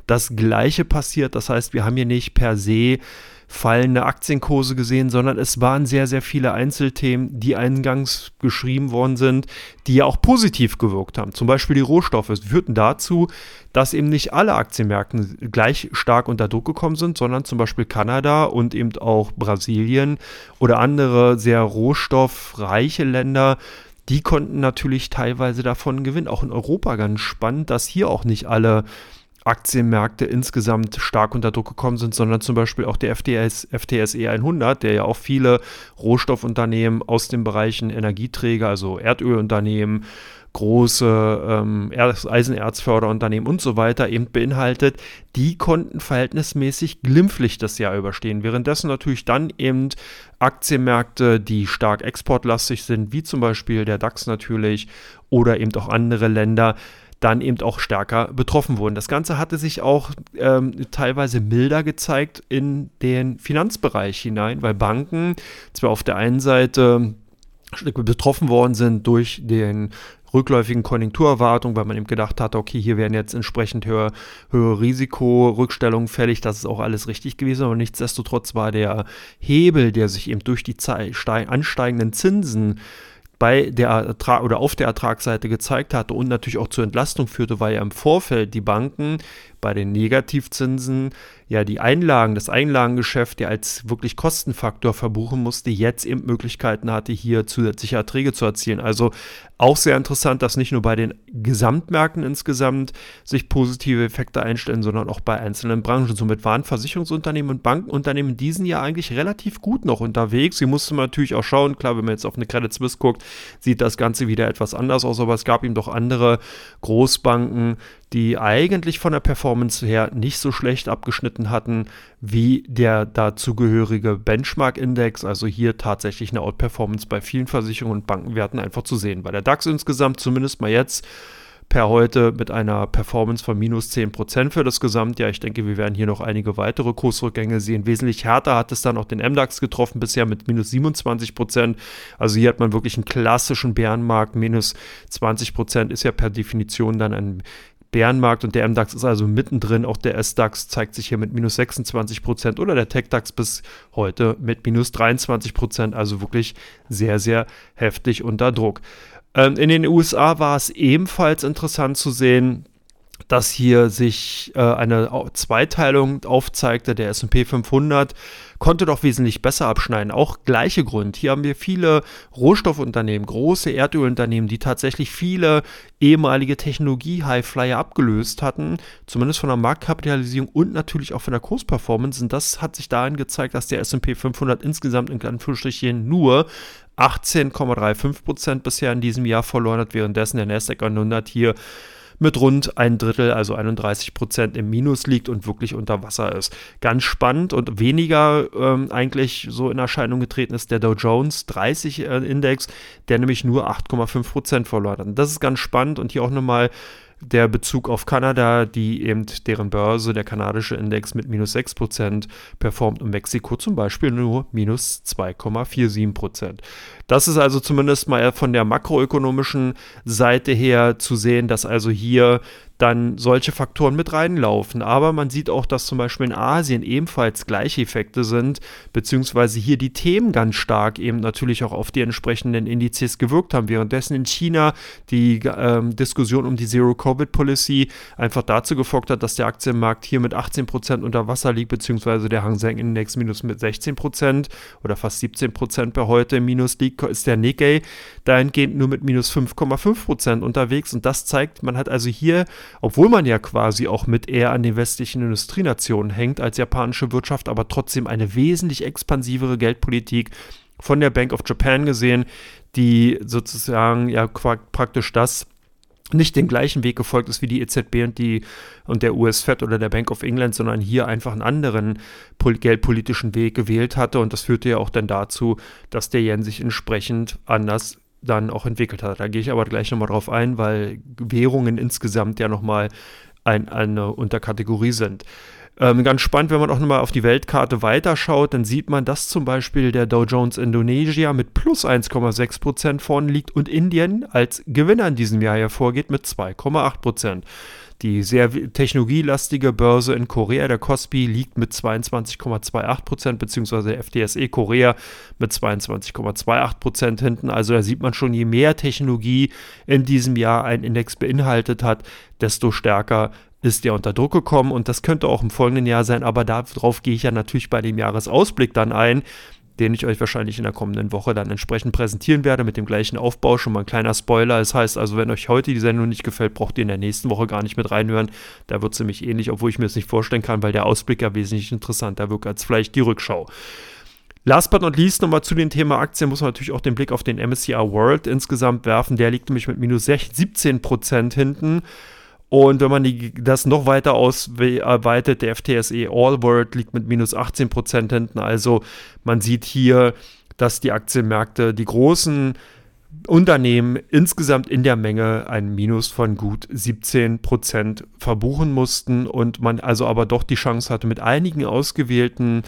das Gleiche passiert. Das heißt, wir haben hier nicht per se fallende Aktienkurse gesehen, sondern es waren sehr, sehr viele Einzelthemen, die eingangs geschrieben worden sind, die ja auch positiv gewirkt haben. Zum Beispiel die Rohstoffe führten dazu, dass eben nicht alle Aktienmärkte gleich stark unter Druck gekommen sind, sondern zum Beispiel Kanada und eben auch Brasilien oder andere sehr rohstoffreiche Länder die konnten natürlich teilweise davon gewinnen. Auch in Europa ganz spannend, dass hier auch nicht alle Aktienmärkte insgesamt stark unter Druck gekommen sind, sondern zum Beispiel auch der FTS, FTSE 100, der ja auch viele Rohstoffunternehmen aus den Bereichen Energieträger, also Erdölunternehmen, große ähm, Eisenerzförderunternehmen und so weiter eben beinhaltet, die konnten verhältnismäßig glimpflich das Jahr überstehen. Währenddessen natürlich dann eben Aktienmärkte, die stark exportlastig sind, wie zum Beispiel der DAX natürlich oder eben auch andere Länder, dann eben auch stärker betroffen wurden. Das Ganze hatte sich auch ähm, teilweise milder gezeigt in den Finanzbereich hinein, weil Banken zwar auf der einen Seite betroffen worden sind durch den rückläufigen Konjunkturerwartung, weil man eben gedacht hatte, okay, hier werden jetzt entsprechend höhere, höhere Risikorückstellungen fällig, das ist auch alles richtig gewesen, aber nichtsdestotrotz war der Hebel, der sich eben durch die ansteigenden Zinsen bei der Ertrag oder auf der Ertragsseite gezeigt hatte und natürlich auch zur Entlastung führte, weil ja im Vorfeld die Banken bei den Negativzinsen ja die Einlagen, das Einlagengeschäft ja als wirklich Kostenfaktor verbuchen musste, jetzt eben Möglichkeiten hatte, hier zusätzliche Erträge zu erzielen. Also auch sehr interessant, dass nicht nur bei den Gesamtmärkten insgesamt sich positive Effekte einstellen, sondern auch bei einzelnen Branchen. Somit waren Versicherungsunternehmen und Bankenunternehmen in diesem Jahr eigentlich relativ gut noch unterwegs. Sie mussten natürlich auch schauen, klar, wenn man jetzt auf eine Credit Suisse guckt, sieht das Ganze wieder etwas anders aus, aber es gab eben doch andere Großbanken, die eigentlich von der Performance her nicht so schlecht abgeschnitten hatten wie der dazugehörige Benchmark-Index. Also hier tatsächlich eine Outperformance bei vielen Versicherungen und Bankenwerten einfach zu sehen. Bei der DAX insgesamt zumindest mal jetzt per heute mit einer Performance von minus 10% für das Gesamtjahr. Ich denke, wir werden hier noch einige weitere Kursrückgänge sehen. Wesentlich härter hat es dann auch den MDAX getroffen, bisher mit minus 27%. Also hier hat man wirklich einen klassischen Bärenmarkt. Minus 20% ist ja per Definition dann ein Bärenmarkt und der MDAX ist also mittendrin. Auch der SDAX zeigt sich hier mit minus 26 Prozent oder der TechDAX bis heute mit minus 23 Prozent. Also wirklich sehr, sehr heftig unter Druck. Ähm, in den USA war es ebenfalls interessant zu sehen, dass hier sich äh, eine Zweiteilung aufzeigte. Der SP 500 konnte doch wesentlich besser abschneiden. Auch gleiche Grund. Hier haben wir viele Rohstoffunternehmen, große Erdölunternehmen, die tatsächlich viele ehemalige Technologie-Highflyer abgelöst hatten, zumindest von der Marktkapitalisierung und natürlich auch von der Kursperformance. Und das hat sich darin gezeigt, dass der SP 500 insgesamt in Anführungsstrichen nur 18,35% bisher in diesem Jahr verloren hat, währenddessen der Nasdaq 100 hier mit rund ein Drittel, also 31 Prozent im Minus liegt und wirklich unter Wasser ist. Ganz spannend und weniger ähm, eigentlich so in Erscheinung getreten ist der Dow Jones 30 äh, Index, der nämlich nur 8,5 Prozent verloren hat. Und das ist ganz spannend und hier auch nochmal der Bezug auf Kanada, die eben deren Börse, der kanadische Index mit minus 6% performt und Mexiko zum Beispiel nur minus 2,47%. Das ist also zumindest mal von der makroökonomischen Seite her zu sehen, dass also hier dann solche Faktoren mit reinlaufen. Aber man sieht auch, dass zum Beispiel in Asien ebenfalls gleiche Effekte sind, beziehungsweise hier die Themen ganz stark eben natürlich auch auf die entsprechenden Indizes gewirkt haben. Währenddessen in China die ähm, Diskussion um die Zero-Covid-Policy einfach dazu gefolgt hat, dass der Aktienmarkt hier mit 18% unter Wasser liegt, beziehungsweise der Hang Seng Index minus mit 16% oder fast 17% bei heute minus liegt, ist der Nikkei dahingehend nur mit minus 5,5% unterwegs. Und das zeigt, man hat also hier obwohl man ja quasi auch mit eher an den westlichen Industrienationen hängt als japanische Wirtschaft, aber trotzdem eine wesentlich expansivere Geldpolitik von der Bank of Japan gesehen, die sozusagen ja praktisch das nicht den gleichen Weg gefolgt ist wie die EZB und die und der US Fed oder der Bank of England, sondern hier einfach einen anderen geldpolitischen Weg gewählt hatte. Und das führte ja auch dann dazu, dass der Yen sich entsprechend anders dann auch entwickelt hat. Da gehe ich aber gleich nochmal drauf ein, weil Währungen insgesamt ja nochmal ein, eine Unterkategorie sind. Ähm, ganz spannend, wenn man auch nochmal auf die Weltkarte weiterschaut, dann sieht man, dass zum Beispiel der Dow Jones Indonesia mit plus 1,6% vorne liegt und Indien als Gewinner in diesem Jahr hervorgeht mit 2,8%. Die sehr technologielastige Börse in Korea, der Kospi, liegt mit 22,28 Prozent, beziehungsweise der FTSE Korea mit 22,28 Prozent hinten. Also da sieht man schon, je mehr Technologie in diesem Jahr ein Index beinhaltet hat, desto stärker ist der unter Druck gekommen und das könnte auch im folgenden Jahr sein, aber darauf gehe ich ja natürlich bei dem Jahresausblick dann ein, den ich euch wahrscheinlich in der kommenden Woche dann entsprechend präsentieren werde mit dem gleichen Aufbau. Schon mal ein kleiner Spoiler. Das heißt also, wenn euch heute die Sendung nicht gefällt, braucht ihr in der nächsten Woche gar nicht mit reinhören. Da wird es nämlich ähnlich, obwohl ich mir das nicht vorstellen kann, weil der Ausblick ja wesentlich interessanter wirkt als vielleicht die Rückschau. Last but not least nochmal zu dem Thema Aktien muss man natürlich auch den Blick auf den MSCI World insgesamt werfen. Der liegt nämlich mit minus 17 Prozent hinten. Und wenn man die, das noch weiter ausweitet, der FTSE All World liegt mit minus 18 Prozent hinten. Also man sieht hier, dass die Aktienmärkte, die großen Unternehmen insgesamt in der Menge ein Minus von gut 17 Prozent verbuchen mussten und man also aber doch die Chance hatte, mit einigen ausgewählten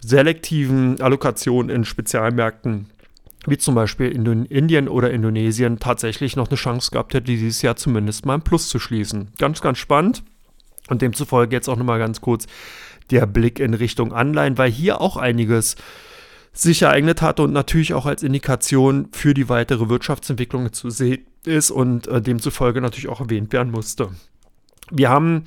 selektiven Allokationen in Spezialmärkten wie zum Beispiel in Indien oder Indonesien tatsächlich noch eine Chance gehabt hätte, dieses Jahr zumindest mal ein Plus zu schließen. Ganz, ganz spannend. Und demzufolge jetzt auch nochmal ganz kurz der Blick in Richtung Anleihen, weil hier auch einiges sich ereignet hatte und natürlich auch als Indikation für die weitere Wirtschaftsentwicklung zu sehen ist und äh, demzufolge natürlich auch erwähnt werden musste. Wir haben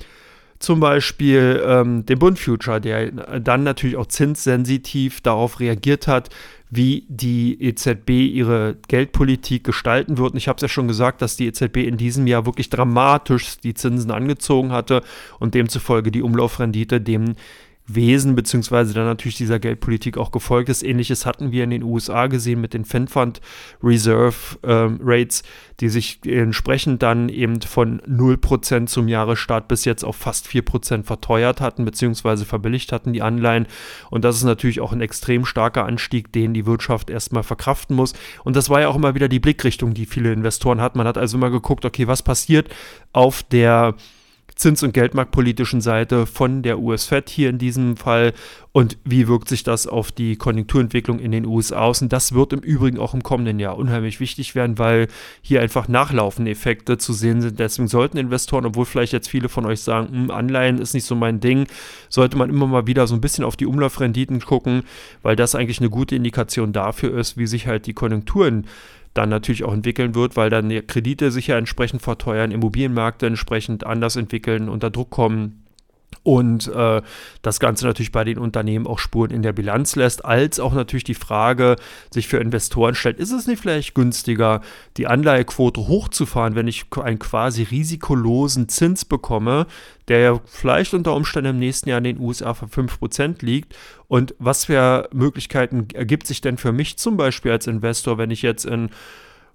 zum Beispiel ähm, den Bund Future, der dann natürlich auch zinssensitiv darauf reagiert hat, wie die EZB ihre Geldpolitik gestalten wird. Und ich habe es ja schon gesagt, dass die EZB in diesem Jahr wirklich dramatisch die Zinsen angezogen hatte und demzufolge die Umlaufrendite dem Wesen beziehungsweise dann natürlich dieser Geldpolitik auch gefolgt ist. Ähnliches hatten wir in den USA gesehen mit den Fed Fund Reserve ähm, Rates, die sich entsprechend dann eben von 0% zum Jahresstart bis jetzt auf fast 4% verteuert hatten beziehungsweise verbilligt hatten die Anleihen. Und das ist natürlich auch ein extrem starker Anstieg, den die Wirtschaft erstmal verkraften muss. Und das war ja auch immer wieder die Blickrichtung, die viele Investoren hatten. Man hat also immer geguckt, okay, was passiert auf der zins- und geldmarktpolitischen Seite von der US-Fed hier in diesem Fall und wie wirkt sich das auf die Konjunkturentwicklung in den USA aus. Und das wird im Übrigen auch im kommenden Jahr unheimlich wichtig werden, weil hier einfach nachlaufende Effekte zu sehen sind. Deswegen sollten Investoren, obwohl vielleicht jetzt viele von euch sagen, hm, Anleihen ist nicht so mein Ding, sollte man immer mal wieder so ein bisschen auf die Umlaufrenditen gucken, weil das eigentlich eine gute Indikation dafür ist, wie sich halt die Konjunkturen dann natürlich auch entwickeln wird, weil dann die Kredite sich ja entsprechend verteuern, Immobilienmärkte entsprechend anders entwickeln, unter Druck kommen und äh, das Ganze natürlich bei den Unternehmen auch Spuren in der Bilanz lässt, als auch natürlich die Frage sich für Investoren stellt, ist es nicht vielleicht günstiger, die Anleihequote hochzufahren, wenn ich einen quasi risikolosen Zins bekomme, der ja vielleicht unter Umständen im nächsten Jahr in den USA für 5% liegt. Und was für Möglichkeiten ergibt sich denn für mich zum Beispiel als Investor, wenn ich jetzt in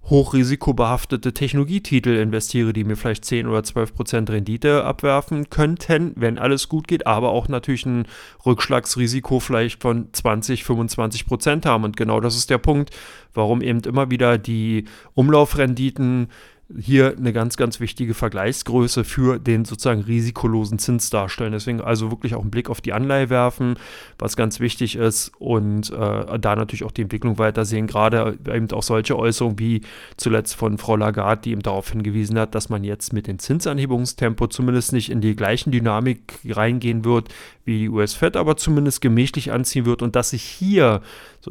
hochrisikobehaftete Technologietitel investiere, die mir vielleicht 10 oder 12 Prozent Rendite abwerfen könnten, wenn alles gut geht, aber auch natürlich ein Rückschlagsrisiko vielleicht von 20, 25 Prozent haben. Und genau das ist der Punkt, warum eben immer wieder die Umlaufrenditen hier eine ganz, ganz wichtige Vergleichsgröße für den sozusagen risikolosen Zins darstellen. Deswegen also wirklich auch einen Blick auf die Anleihe werfen, was ganz wichtig ist und äh, da natürlich auch die Entwicklung weitersehen. Gerade eben auch solche Äußerungen wie zuletzt von Frau Lagarde, die eben darauf hingewiesen hat, dass man jetzt mit dem Zinsanhebungstempo zumindest nicht in die gleichen Dynamik reingehen wird wie die US-Fed, aber zumindest gemächlich anziehen wird und dass sich hier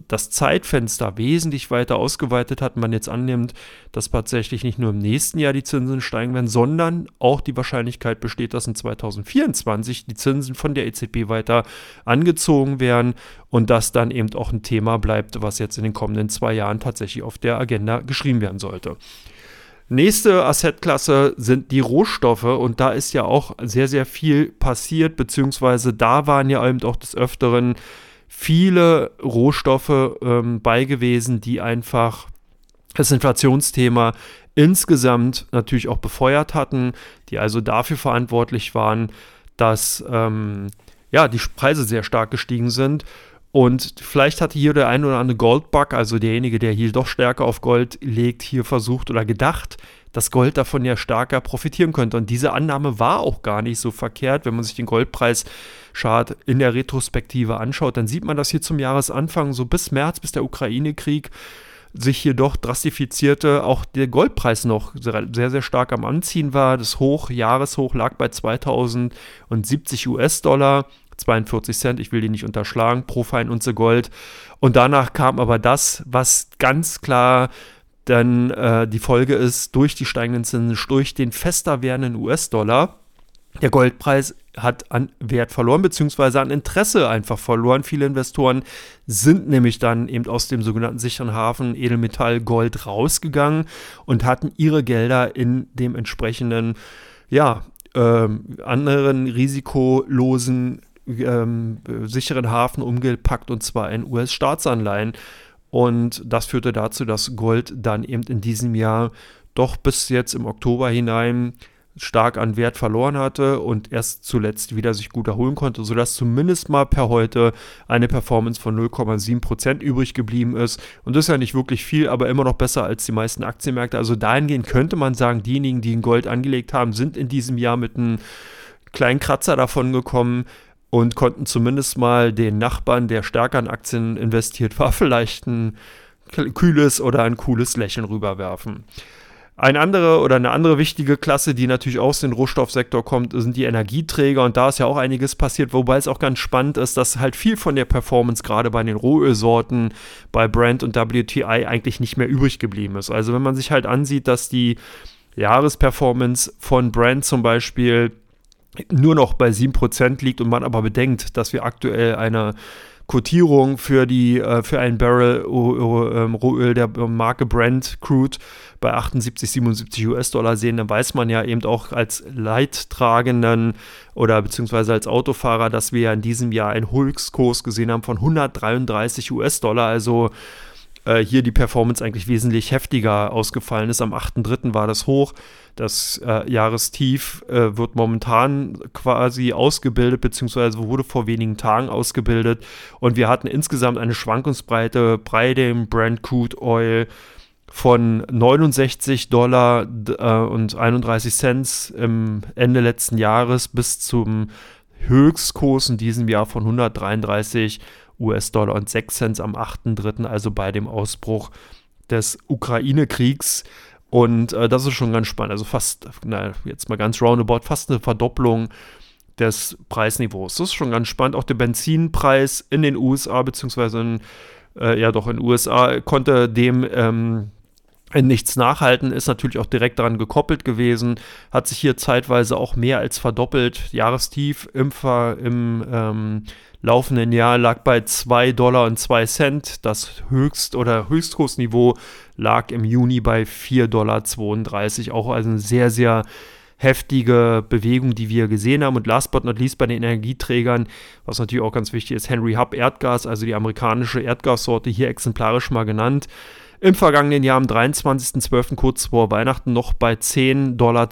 das Zeitfenster wesentlich weiter ausgeweitet hat, man jetzt annimmt, dass tatsächlich nicht nur im nächsten Jahr die Zinsen steigen werden, sondern auch die Wahrscheinlichkeit besteht, dass in 2024 die Zinsen von der EZB weiter angezogen werden und das dann eben auch ein Thema bleibt, was jetzt in den kommenden zwei Jahren tatsächlich auf der Agenda geschrieben werden sollte. Nächste Assetklasse sind die Rohstoffe und da ist ja auch sehr, sehr viel passiert, beziehungsweise da waren ja eben auch des Öfteren viele Rohstoffe ähm, bei gewesen, die einfach das Inflationsthema insgesamt natürlich auch befeuert hatten, die also dafür verantwortlich waren, dass ähm, ja, die Preise sehr stark gestiegen sind. Und vielleicht hatte hier der ein oder andere Goldbug, also derjenige, der hier doch stärker auf Gold legt, hier versucht oder gedacht, dass Gold davon ja stärker profitieren könnte. Und diese Annahme war auch gar nicht so verkehrt. Wenn man sich den Goldpreischart in der Retrospektive anschaut, dann sieht man, dass hier zum Jahresanfang, so bis März, bis der Ukraine-Krieg, sich hier doch drastifizierte, auch der Goldpreis noch sehr, sehr stark am Anziehen war. Das Hoch, Jahreshoch lag bei 2070 US-Dollar. 42 Cent, ich will die nicht unterschlagen, pro Feinunze Gold. Und danach kam aber das, was ganz klar dann äh, die Folge ist, durch die steigenden Zinsen, durch den fester werdenden US-Dollar, der Goldpreis hat an Wert verloren, beziehungsweise an Interesse einfach verloren. Viele Investoren sind nämlich dann eben aus dem sogenannten sicheren Hafen Edelmetall Gold rausgegangen und hatten ihre Gelder in dem entsprechenden, ja, äh, anderen risikolosen, äh, sicheren Hafen umgepackt und zwar in US-Staatsanleihen. Und das führte dazu, dass Gold dann eben in diesem Jahr doch bis jetzt im Oktober hinein stark an Wert verloren hatte und erst zuletzt wieder sich gut erholen konnte, sodass zumindest mal per heute eine Performance von 0,7% übrig geblieben ist. Und das ist ja nicht wirklich viel, aber immer noch besser als die meisten Aktienmärkte. Also dahingehend könnte man sagen, diejenigen, die in Gold angelegt haben, sind in diesem Jahr mit einem kleinen Kratzer davon gekommen und konnten zumindest mal den Nachbarn, der stärker in Aktien investiert war, vielleicht ein kühles oder ein cooles Lächeln rüberwerfen. Eine andere oder eine andere wichtige Klasse, die natürlich aus dem Rohstoffsektor kommt, sind die Energieträger und da ist ja auch einiges passiert, wobei es auch ganz spannend ist, dass halt viel von der Performance gerade bei den Rohölsorten, bei Brent und WTI eigentlich nicht mehr übrig geblieben ist. Also wenn man sich halt ansieht, dass die Jahresperformance von Brent zum Beispiel nur noch bei 7% liegt und man aber bedenkt, dass wir aktuell eine Quotierung für äh, für einen Barrel ähm, Rohöl der Marke Brent Crude bei 78, 77 US-Dollar sehen, dann weiß man ja eben auch als Leidtragenden oder beziehungsweise als Autofahrer, dass wir ja in diesem Jahr einen Höchstkurs gesehen haben von 133 US-Dollar, also äh, hier die Performance eigentlich wesentlich heftiger ausgefallen ist. Am 8.3. war das hoch. Das äh, Jahrestief äh, wird momentan quasi ausgebildet, beziehungsweise wurde vor wenigen Tagen ausgebildet. Und wir hatten insgesamt eine Schwankungsbreite bei dem Brand Crude Oil von 69 Dollar äh, und 31 Cent im Ende letzten Jahres bis zum Höchstkurs in diesem Jahr von 133 US-Dollar und 6 Cent am 8.3., also bei dem Ausbruch des Ukraine-Kriegs. Und äh, das ist schon ganz spannend. Also fast, na, jetzt mal ganz roundabout, fast eine Verdopplung des Preisniveaus. Das ist schon ganz spannend. Auch der Benzinpreis in den USA, beziehungsweise in, äh, ja doch in den USA, konnte dem ähm, nichts nachhalten, ist natürlich auch direkt daran gekoppelt gewesen, hat sich hier zeitweise auch mehr als verdoppelt. Jahrestief im, im ähm, laufenden Jahr lag bei 2 Dollar und 2 Cent. Das Höchst- oder Höchstkursniveau lag im Juni bei 4,32 Dollar. Auch also eine sehr, sehr heftige Bewegung, die wir gesehen haben. Und last but not least bei den Energieträgern, was natürlich auch ganz wichtig ist, Henry Hub Erdgas, also die amerikanische Erdgassorte, hier exemplarisch mal genannt. Im vergangenen Jahr am 23.12. kurz vor Weihnachten noch bei 10,92 Dollar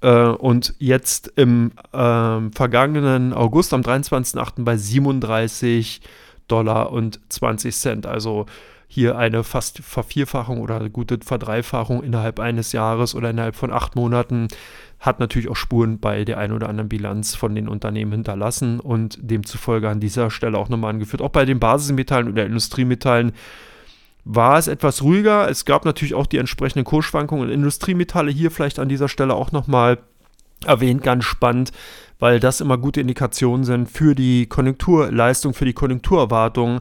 äh, und jetzt im äh, vergangenen August am 23.08. bei 37 Dollar und 20 Cent. Also hier eine fast Vervierfachung oder gute Verdreifachung innerhalb eines Jahres oder innerhalb von acht Monaten hat natürlich auch Spuren bei der einen oder anderen Bilanz von den Unternehmen hinterlassen und demzufolge an dieser Stelle auch nochmal angeführt. Auch bei den Basismetallen oder Industriemetallen war es etwas ruhiger. Es gab natürlich auch die entsprechenden Kursschwankungen. Industriemetalle hier vielleicht an dieser Stelle auch nochmal erwähnt, ganz spannend, weil das immer gute Indikationen sind für die Konjunkturleistung, für die Konjunkturerwartungen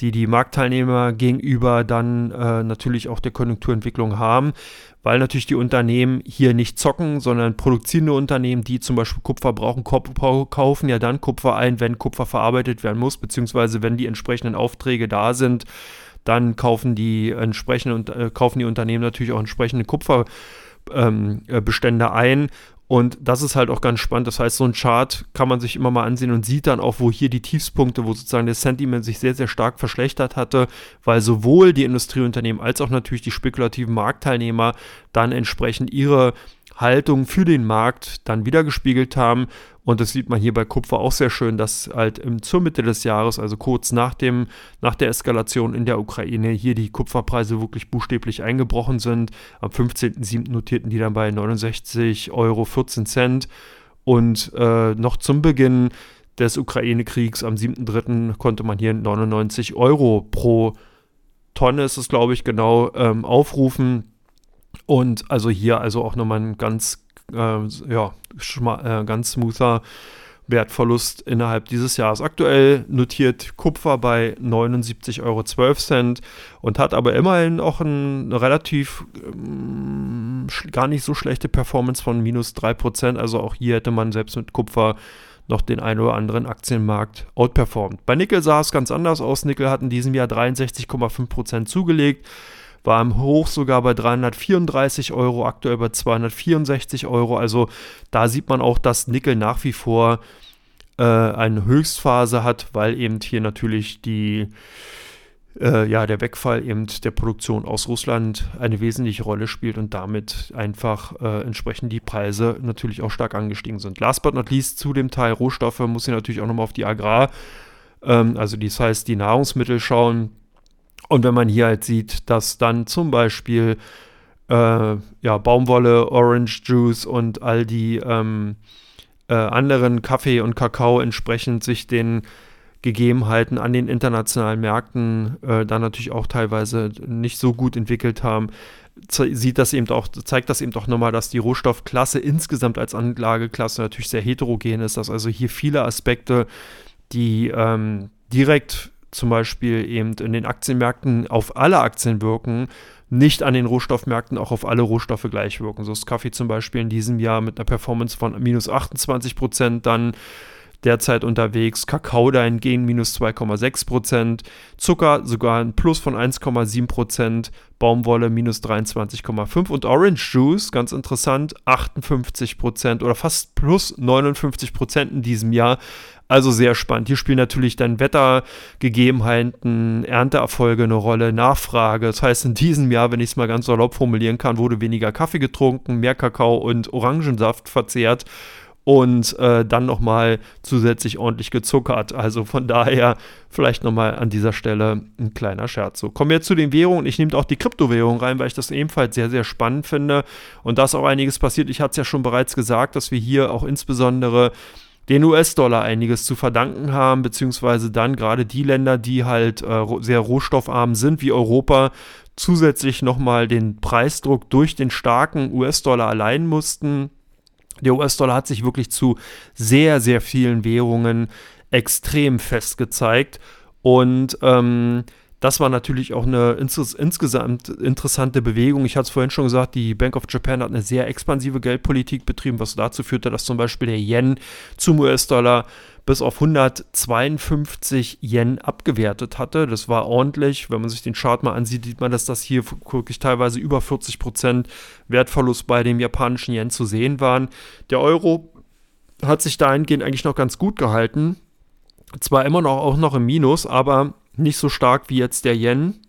die die Marktteilnehmer gegenüber dann äh, natürlich auch der Konjunkturentwicklung haben, weil natürlich die Unternehmen hier nicht zocken, sondern produzierende Unternehmen, die zum Beispiel Kupfer brauchen, kaufen ja dann Kupfer ein, wenn Kupfer verarbeitet werden muss, beziehungsweise wenn die entsprechenden Aufträge da sind, dann kaufen die entsprechenden äh, kaufen die Unternehmen natürlich auch entsprechende Kupferbestände ähm, äh, ein und das ist halt auch ganz spannend. Das heißt, so ein Chart kann man sich immer mal ansehen und sieht dann auch, wo hier die Tiefspunkte, wo sozusagen der Sentiment sich sehr, sehr stark verschlechtert hatte, weil sowohl die Industrieunternehmen als auch natürlich die spekulativen Marktteilnehmer dann entsprechend ihre Haltung für den Markt dann wiedergespiegelt haben. Und das sieht man hier bei Kupfer auch sehr schön, dass halt im, zur Mitte des Jahres, also kurz nach, dem, nach der Eskalation in der Ukraine, hier die Kupferpreise wirklich buchstäblich eingebrochen sind. Am 15.07. notierten die dann bei 69,14 Euro Und äh, noch zum Beginn des Ukraine-Kriegs am 7.03. konnte man hier 99 Euro pro Tonne, ist es glaube ich genau, ähm, aufrufen. Und also hier also auch nochmal ein ganz, äh, ja, äh, ganz smoother Wertverlust innerhalb dieses Jahres. Aktuell notiert Kupfer bei 79,12 Euro und hat aber immerhin auch ein, eine relativ ähm, gar nicht so schlechte Performance von minus 3%. Also auch hier hätte man selbst mit Kupfer noch den einen oder anderen Aktienmarkt outperformt. Bei Nickel sah es ganz anders aus. Nickel hat in diesem Jahr 63,5% zugelegt war im Hoch sogar bei 334 Euro, aktuell bei 264 Euro. Also da sieht man auch, dass Nickel nach wie vor äh, eine Höchstphase hat, weil eben hier natürlich die äh, ja, der Wegfall eben der Produktion aus Russland eine wesentliche Rolle spielt und damit einfach äh, entsprechend die Preise natürlich auch stark angestiegen sind. Last but not least zu dem Teil Rohstoffe muss ich natürlich auch nochmal auf die Agrar, ähm, also das heißt die Nahrungsmittel schauen. Und wenn man hier halt sieht, dass dann zum Beispiel äh, ja, Baumwolle, Orange Juice und all die ähm, äh, anderen Kaffee und Kakao entsprechend sich den Gegebenheiten an den internationalen Märkten äh, dann natürlich auch teilweise nicht so gut entwickelt haben, sieht das eben auch, zeigt das eben auch nochmal, dass die Rohstoffklasse insgesamt als Anlageklasse natürlich sehr heterogen ist, dass also hier viele Aspekte, die ähm, direkt zum Beispiel eben in den Aktienmärkten auf alle Aktien wirken, nicht an den Rohstoffmärkten auch auf alle Rohstoffe gleich wirken. So ist Kaffee zum Beispiel in diesem Jahr mit einer Performance von minus 28 Prozent dann derzeit unterwegs, Kakao dahingehend minus 2,6 Prozent, Zucker sogar ein Plus von 1,7 Prozent, Baumwolle minus 23,5 und Orange Juice, ganz interessant, 58 Prozent oder fast plus 59 Prozent in diesem Jahr. Also sehr spannend. Hier spielen natürlich dann Wettergegebenheiten, Ernteerfolge eine Rolle, Nachfrage. Das heißt, in diesem Jahr, wenn ich es mal ganz salopp formulieren kann, wurde weniger Kaffee getrunken, mehr Kakao und Orangensaft verzehrt und äh, dann nochmal zusätzlich ordentlich gezuckert. Also von daher vielleicht nochmal an dieser Stelle ein kleiner Scherz. So, kommen wir zu den Währungen. Ich nehme auch die Kryptowährung rein, weil ich das ebenfalls sehr, sehr spannend finde. Und da ist auch einiges passiert. Ich hatte es ja schon bereits gesagt, dass wir hier auch insbesondere den US-Dollar einiges zu verdanken haben, beziehungsweise dann gerade die Länder, die halt äh, sehr rohstoffarm sind, wie Europa, zusätzlich nochmal den Preisdruck durch den starken US-Dollar allein mussten. Der US-Dollar hat sich wirklich zu sehr, sehr vielen Währungen extrem fest gezeigt und ähm, das war natürlich auch eine ins insgesamt interessante Bewegung. Ich hatte es vorhin schon gesagt, die Bank of Japan hat eine sehr expansive Geldpolitik betrieben, was dazu führte, dass zum Beispiel der Yen zum US-Dollar bis auf 152 Yen abgewertet hatte. Das war ordentlich. Wenn man sich den Chart mal ansieht, sieht man, dass das hier wirklich teilweise über 40 Prozent Wertverlust bei dem japanischen Yen zu sehen waren. Der Euro hat sich dahingehend eigentlich noch ganz gut gehalten. Zwar immer noch auch noch im Minus, aber nicht so stark wie jetzt der Yen.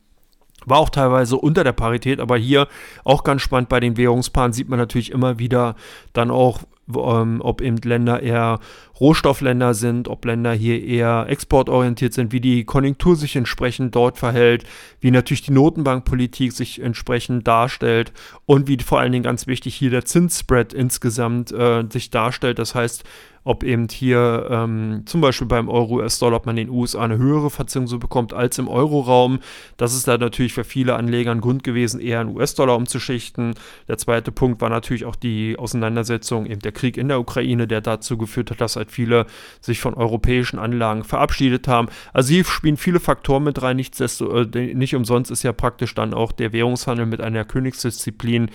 War auch teilweise unter der Parität, aber hier auch ganz spannend bei den Währungspaaren sieht man natürlich immer wieder dann auch ähm, ob eben Länder eher Rohstoffländer sind, ob Länder hier eher exportorientiert sind, wie die Konjunktur sich entsprechend dort verhält, wie natürlich die Notenbankpolitik sich entsprechend darstellt und wie vor allen Dingen ganz wichtig hier der Zinsspread insgesamt äh, sich darstellt. Das heißt, ob eben hier ähm, zum Beispiel beim Euro-US-Dollar, ob man in den USA eine höhere Verzinsung bekommt als im Euro-Raum. Das ist da natürlich für viele Anleger ein Grund gewesen, eher in US-Dollar umzuschichten. Der zweite Punkt war natürlich auch die Auseinandersetzung, eben der Krieg in der Ukraine, der dazu geführt hat, dass halt viele sich von europäischen Anlagen verabschiedet haben. Also hier spielen viele Faktoren mit rein. Nichtsdestotrotz, äh, nicht umsonst ist ja praktisch dann auch der Währungshandel mit einer Königsdisziplin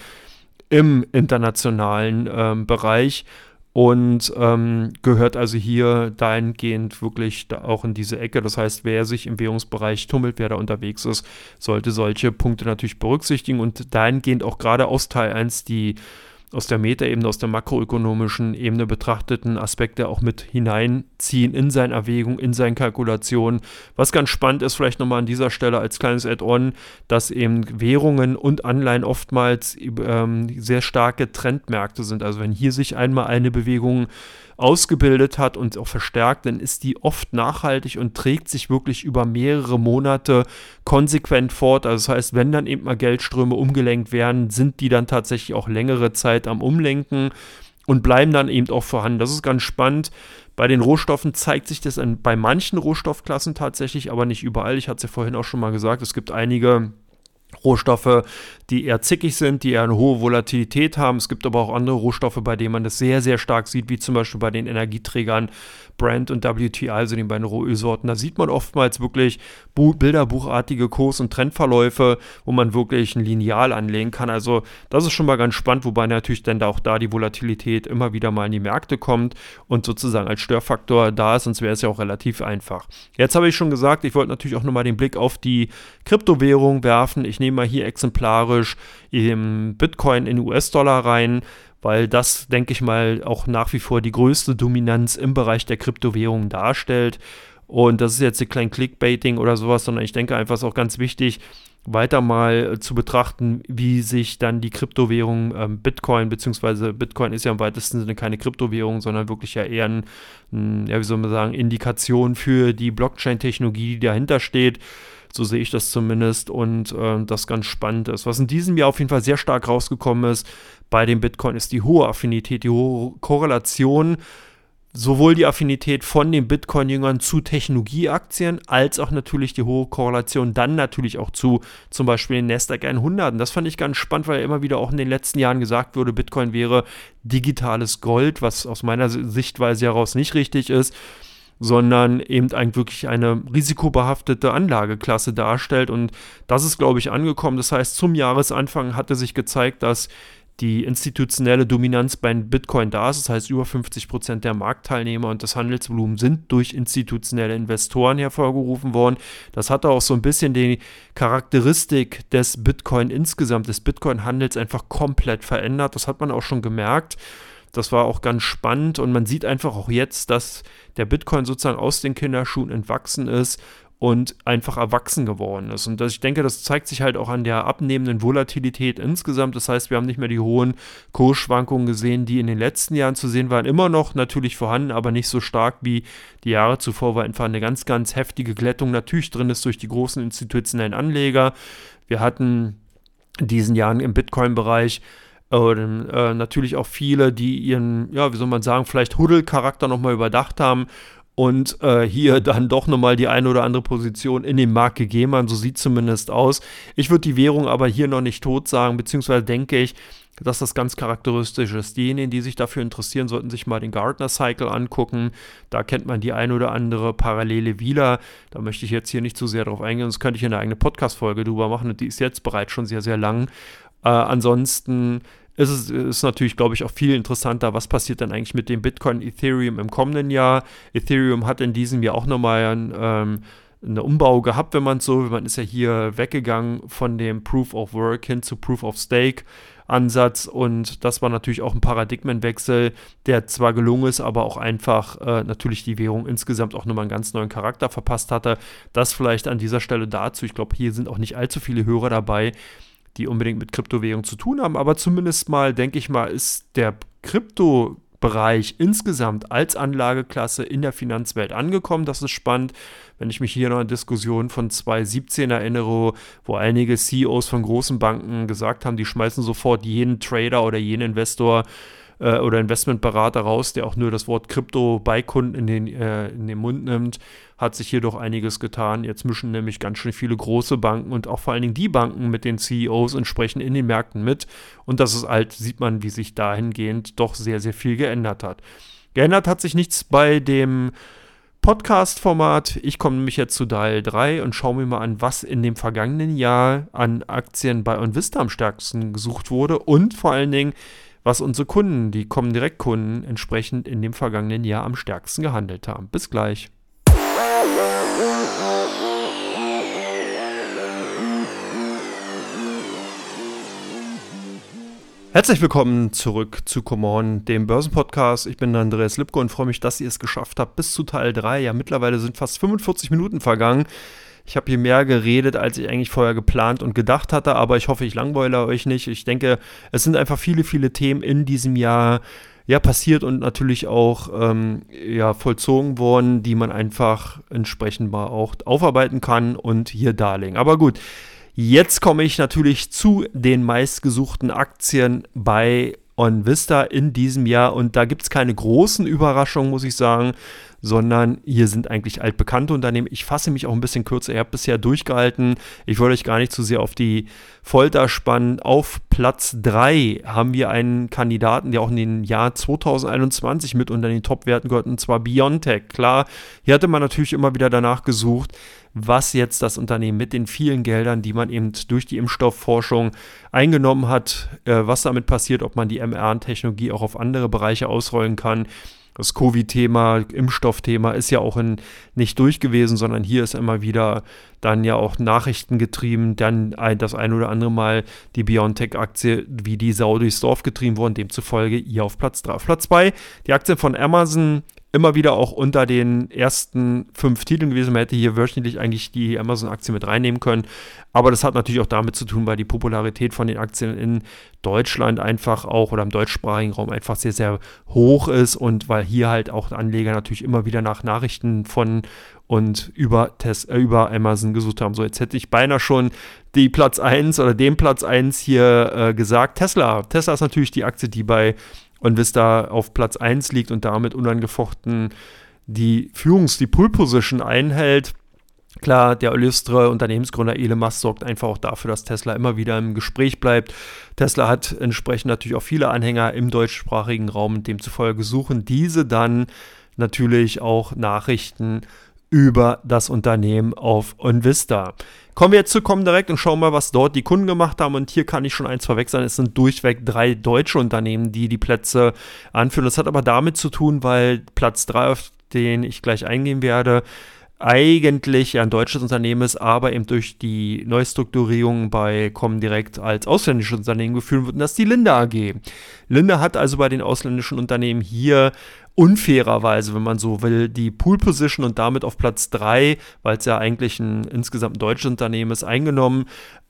im internationalen ähm, Bereich und ähm, gehört also hier dahingehend wirklich da auch in diese Ecke. Das heißt, wer sich im Währungsbereich tummelt, wer da unterwegs ist, sollte solche Punkte natürlich berücksichtigen und dahingehend auch gerade aus Teil 1 die aus der Metaebene, aus der makroökonomischen Ebene betrachteten Aspekte auch mit hineinziehen in seine Erwägung, in seine Kalkulation. Was ganz spannend ist, vielleicht nochmal an dieser Stelle als kleines Add-on, dass eben Währungen und Anleihen oftmals ähm, sehr starke Trendmärkte sind. Also wenn hier sich einmal eine Bewegung ausgebildet hat und auch verstärkt, dann ist die oft nachhaltig und trägt sich wirklich über mehrere Monate konsequent fort. Also das heißt, wenn dann eben mal Geldströme umgelenkt werden, sind die dann tatsächlich auch längere Zeit am Umlenken und bleiben dann eben auch vorhanden. Das ist ganz spannend. Bei den Rohstoffen zeigt sich das in, bei manchen Rohstoffklassen tatsächlich, aber nicht überall. Ich hatte es ja vorhin auch schon mal gesagt, es gibt einige Rohstoffe, die eher zickig sind, die eher eine hohe Volatilität haben. Es gibt aber auch andere Rohstoffe, bei denen man das sehr, sehr stark sieht, wie zum Beispiel bei den Energieträgern Brand und WTI, also den beiden Rohölsorten. Da sieht man oftmals wirklich bilderbuchartige Kurs- und Trendverläufe, wo man wirklich ein Lineal anlegen kann. Also das ist schon mal ganz spannend, wobei natürlich dann auch da die Volatilität immer wieder mal in die Märkte kommt und sozusagen als Störfaktor da ist, sonst wäre es ja auch relativ einfach. Jetzt habe ich schon gesagt, ich wollte natürlich auch nochmal den Blick auf die Kryptowährung werfen. Ich nehme mal hier exemplarisch Bitcoin in US-Dollar rein weil das, denke ich mal, auch nach wie vor die größte Dominanz im Bereich der Kryptowährungen darstellt. Und das ist jetzt kein Clickbaiting oder sowas, sondern ich denke einfach, ist auch ganz wichtig, weiter mal zu betrachten, wie sich dann die Kryptowährung ähm, Bitcoin, beziehungsweise Bitcoin ist ja im weitesten Sinne keine Kryptowährung, sondern wirklich ja eher ein, ein ja, wie soll man sagen, Indikation für die Blockchain-Technologie, die dahinter steht. So sehe ich das zumindest und äh, das ganz spannend ist. Was in diesem Jahr auf jeden Fall sehr stark rausgekommen ist bei dem Bitcoin, ist die hohe Affinität, die hohe Korrelation sowohl die Affinität von den Bitcoin-Jüngern zu Technologieaktien, als auch natürlich die hohe Korrelation dann natürlich auch zu zum Beispiel den Nasdaq 100. Und das fand ich ganz spannend, weil immer wieder auch in den letzten Jahren gesagt wurde, Bitcoin wäre digitales Gold, was aus meiner Sichtweise heraus nicht richtig ist sondern eben eigentlich wirklich eine risikobehaftete Anlageklasse darstellt. Und das ist, glaube ich, angekommen. Das heißt, zum Jahresanfang hatte sich gezeigt, dass die institutionelle Dominanz bei Bitcoin da ist. Das heißt, über 50 Prozent der Marktteilnehmer und das Handelsvolumen sind durch institutionelle Investoren hervorgerufen worden. Das hatte auch so ein bisschen die Charakteristik des Bitcoin insgesamt, des Bitcoin-Handels einfach komplett verändert. Das hat man auch schon gemerkt. Das war auch ganz spannend und man sieht einfach auch jetzt, dass der Bitcoin sozusagen aus den Kinderschuhen entwachsen ist und einfach erwachsen geworden ist. Und das, ich denke, das zeigt sich halt auch an der abnehmenden Volatilität insgesamt. Das heißt, wir haben nicht mehr die hohen Kursschwankungen gesehen, die in den letzten Jahren zu sehen waren. Immer noch natürlich vorhanden, aber nicht so stark wie die Jahre zuvor, weil einfach eine ganz, ganz heftige Glättung natürlich drin ist durch die großen institutionellen Anleger. Wir hatten in diesen Jahren im Bitcoin-Bereich und äh, natürlich auch viele, die ihren, ja, wie soll man sagen, vielleicht Huddle-Charakter nochmal überdacht haben und äh, hier dann doch nochmal die eine oder andere Position in den Markt gegeben haben. So sieht zumindest aus. Ich würde die Währung aber hier noch nicht tot sagen, beziehungsweise denke ich, dass das ganz charakteristisch ist. Diejenigen, die sich dafür interessieren, sollten sich mal den Gardner Cycle angucken. Da kennt man die ein oder andere Parallele wieder. Da möchte ich jetzt hier nicht zu sehr drauf eingehen, sonst könnte ich eine eigene Podcast-Folge drüber machen und die ist jetzt bereits schon sehr, sehr lang. Äh, ansonsten ist es ist natürlich, glaube ich, auch viel interessanter, was passiert dann eigentlich mit dem Bitcoin Ethereum im kommenden Jahr. Ethereum hat in diesem Jahr auch nochmal ein, ähm, eine Umbau gehabt, wenn man so, man ist ja hier weggegangen von dem Proof of Work hin zu Proof of Stake. Ansatz und das war natürlich auch ein Paradigmenwechsel, der zwar gelungen ist, aber auch einfach äh, natürlich die Währung insgesamt auch nochmal einen ganz neuen Charakter verpasst hatte. Das vielleicht an dieser Stelle dazu. Ich glaube, hier sind auch nicht allzu viele Hörer dabei, die unbedingt mit Kryptowährung zu tun haben, aber zumindest mal, denke ich mal, ist der Krypto Bereich insgesamt als Anlageklasse in der Finanzwelt angekommen. Das ist spannend. Wenn ich mich hier noch an Diskussionen von 2017 erinnere, wo einige CEOs von großen Banken gesagt haben, die schmeißen sofort jeden Trader oder jeden Investor äh, oder Investmentberater raus, der auch nur das Wort Krypto bei Kunden in den, äh, in den Mund nimmt, hat sich hier doch einiges getan. Jetzt mischen nämlich ganz schön viele große Banken und auch vor allen Dingen die Banken mit den CEOs entsprechend in den Märkten mit. Und das ist halt, sieht man, wie sich dahingehend doch sehr, sehr viel geändert hat. Geändert hat sich nichts bei dem Podcast-Format. Ich komme nämlich jetzt zu Teil 3 und schaue mir mal an, was in dem vergangenen Jahr an Aktien bei OnVista am stärksten gesucht wurde und vor allen Dingen, was unsere Kunden, die kommen Direktkunden, entsprechend in dem vergangenen Jahr am stärksten gehandelt haben. Bis gleich. Herzlich willkommen zurück zu Come On, dem Börsenpodcast. Ich bin Andreas Lipko und freue mich, dass ihr es geschafft habt bis zu Teil 3. Ja, mittlerweile sind fast 45 Minuten vergangen. Ich habe hier mehr geredet, als ich eigentlich vorher geplant und gedacht hatte, aber ich hoffe, ich langweile euch nicht. Ich denke, es sind einfach viele, viele Themen in diesem Jahr ja, passiert und natürlich auch ähm, ja, vollzogen worden, die man einfach entsprechend mal auch aufarbeiten kann und hier darlegen. Aber gut, jetzt komme ich natürlich zu den meistgesuchten Aktien bei OnVista in diesem Jahr und da gibt es keine großen Überraschungen, muss ich sagen sondern hier sind eigentlich altbekannte Unternehmen. Ich fasse mich auch ein bisschen kürzer. Ihr habt bisher durchgehalten. Ich wollte euch gar nicht zu sehr auf die Folter spannen. Auf Platz 3 haben wir einen Kandidaten, der auch in den Jahr 2021 mit unter den Top-Werten gehört, und zwar Biontech. Klar, hier hatte man natürlich immer wieder danach gesucht, was jetzt das Unternehmen mit den vielen Geldern, die man eben durch die Impfstoffforschung eingenommen hat, äh, was damit passiert, ob man die mRNA-Technologie auch auf andere Bereiche ausrollen kann. Das Covid-Thema, Impfstoffthema ist ja auch in, nicht durch gewesen, sondern hier ist immer wieder dann ja auch Nachrichten getrieben, dann das ein oder andere Mal die BioNTech-Aktie wie die Sau durchs Dorf getrieben worden, demzufolge ihr auf Platz 3. Auf Platz 2 die Aktien von Amazon immer wieder auch unter den ersten fünf Titeln gewesen. Man hätte hier wöchentlich eigentlich die Amazon-Aktie mit reinnehmen können. Aber das hat natürlich auch damit zu tun, weil die Popularität von den Aktien in Deutschland einfach auch oder im deutschsprachigen Raum einfach sehr, sehr hoch ist und weil hier halt auch Anleger natürlich immer wieder nach Nachrichten von und über, Tes äh, über Amazon gesucht haben. So, jetzt hätte ich beinahe schon die Platz 1 oder den Platz 1 hier äh, gesagt. Tesla. Tesla ist natürlich die Aktie, die bei und Vista auf Platz 1 liegt und damit unangefochten die Führungs-, die Pull-Position einhält. Klar, der illustre Unternehmensgründer Elon Musk sorgt einfach auch dafür, dass Tesla immer wieder im Gespräch bleibt. Tesla hat entsprechend natürlich auch viele Anhänger im deutschsprachigen Raum, demzufolge suchen diese dann natürlich auch Nachrichten über das Unternehmen auf Onvista. Kommen wir jetzt zu Comdirect und schauen mal, was dort die Kunden gemacht haben. Und hier kann ich schon eins vorwechseln. Es sind durchweg drei deutsche Unternehmen, die die Plätze anführen. Das hat aber damit zu tun, weil Platz drei, auf den ich gleich eingehen werde, eigentlich ein deutsches Unternehmen ist, aber eben durch die Neustrukturierung bei Comdirect als ausländisches Unternehmen geführt wird, und das ist die Linda AG. Linda hat also bei den ausländischen Unternehmen hier unfairerweise, wenn man so will, die Pool Position und damit auf Platz 3, weil es ja eigentlich ein insgesamt deutsches Unternehmen ist, eingenommen.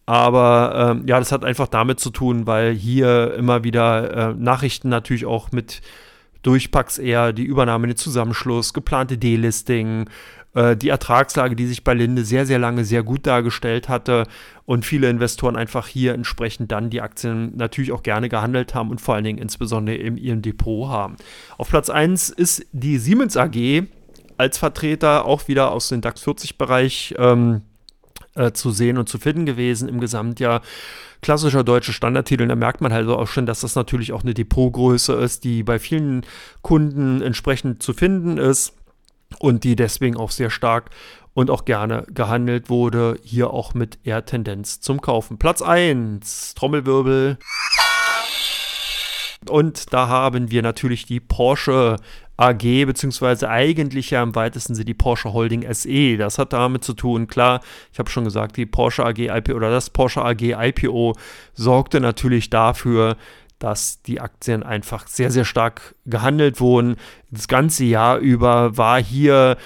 Aber ähm, ja, das hat einfach damit zu tun, weil hier immer wieder äh, Nachrichten natürlich auch mit durch PaxR, die Übernahme, den Zusammenschluss, geplante Delisting, äh, die Ertragslage, die sich bei Linde sehr, sehr lange sehr gut dargestellt hatte und viele Investoren einfach hier entsprechend dann die Aktien natürlich auch gerne gehandelt haben und vor allen Dingen insbesondere in ihrem Depot haben. Auf Platz 1 ist die Siemens AG als Vertreter auch wieder aus dem DAX 40 Bereich ähm, äh, zu sehen und zu finden gewesen im Gesamtjahr klassischer deutscher Standardtitel. Da merkt man halt auch schon, dass das natürlich auch eine Depotgröße ist, die bei vielen Kunden entsprechend zu finden ist und die deswegen auch sehr stark und auch gerne gehandelt wurde. Hier auch mit eher Tendenz zum Kaufen. Platz 1, Trommelwirbel. Und da haben wir natürlich die Porsche AG, beziehungsweise eigentlich ja im weitesten Sinne die Porsche Holding SE. Das hat damit zu tun, klar, ich habe schon gesagt, die Porsche AG IPO oder das Porsche AG IPO sorgte natürlich dafür, dass die Aktien einfach sehr, sehr stark gehandelt wurden. Das ganze Jahr über war hier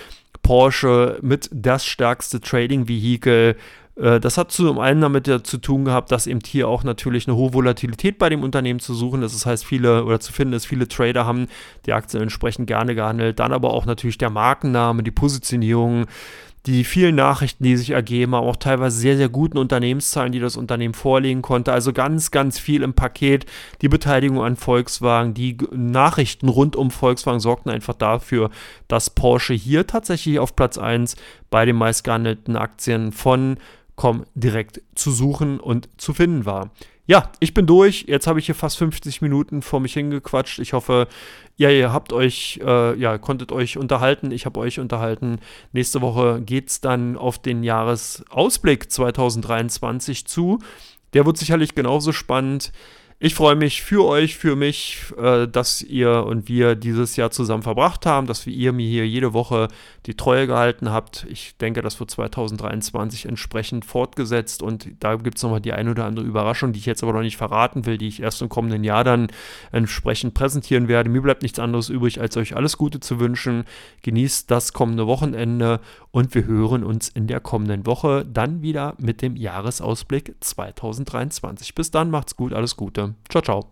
Porsche mit das stärkste Trading-Vehikel Äh, das hat zum einen damit ja zu tun gehabt, dass eben hier auch natürlich eine hohe Volatilität bei dem Unternehmen zu suchen ist. Das heißt, viele oder zu finden ist, viele Trader haben die Aktien entsprechend gerne gehandelt. Dann aber auch natürlich der Markenname, die Positionierung, die vielen Nachrichten, die sich ergeben, aber auch teilweise sehr, sehr guten Unternehmenszahlen, die das Unternehmen vorlegen konnte. Also ganz, ganz viel im Paket. Die Beteiligung an Volkswagen, die Nachrichten rund um Volkswagen sorgten einfach dafür, dass Porsche hier tatsächlich auf Platz 1 bei den meistgehandelten Aktien von direkt zu suchen und zu finden war. Ja, ich bin durch. Jetzt habe ich hier fast 50 Minuten vor mich hingequatscht. Ich hoffe, ja, ihr habt euch, äh, ja, konntet euch unterhalten. Ich habe euch unterhalten. Nächste Woche geht es dann auf den Jahresausblick 2023 zu. Der wird sicherlich genauso spannend. Ich freue mich für euch, für mich, äh, dass ihr und wir dieses Jahr zusammen verbracht haben, dass ihr mir hier jede Woche die Treue gehalten habt. Ich denke, das wird 2023 entsprechend fortgesetzt und da gibt es nochmal die eine oder andere Überraschung, die ich jetzt aber noch nicht verraten will, die ich erst im kommenden Jahr dann entsprechend präsentieren werde. Mir bleibt nichts anderes übrig, als euch alles Gute zu wünschen. Genießt das kommende Wochenende und wir hören uns in der kommenden Woche dann wieder mit dem Jahresausblick 2023. Bis dann, macht's gut, alles Gute. Gute. Ciao, ciao.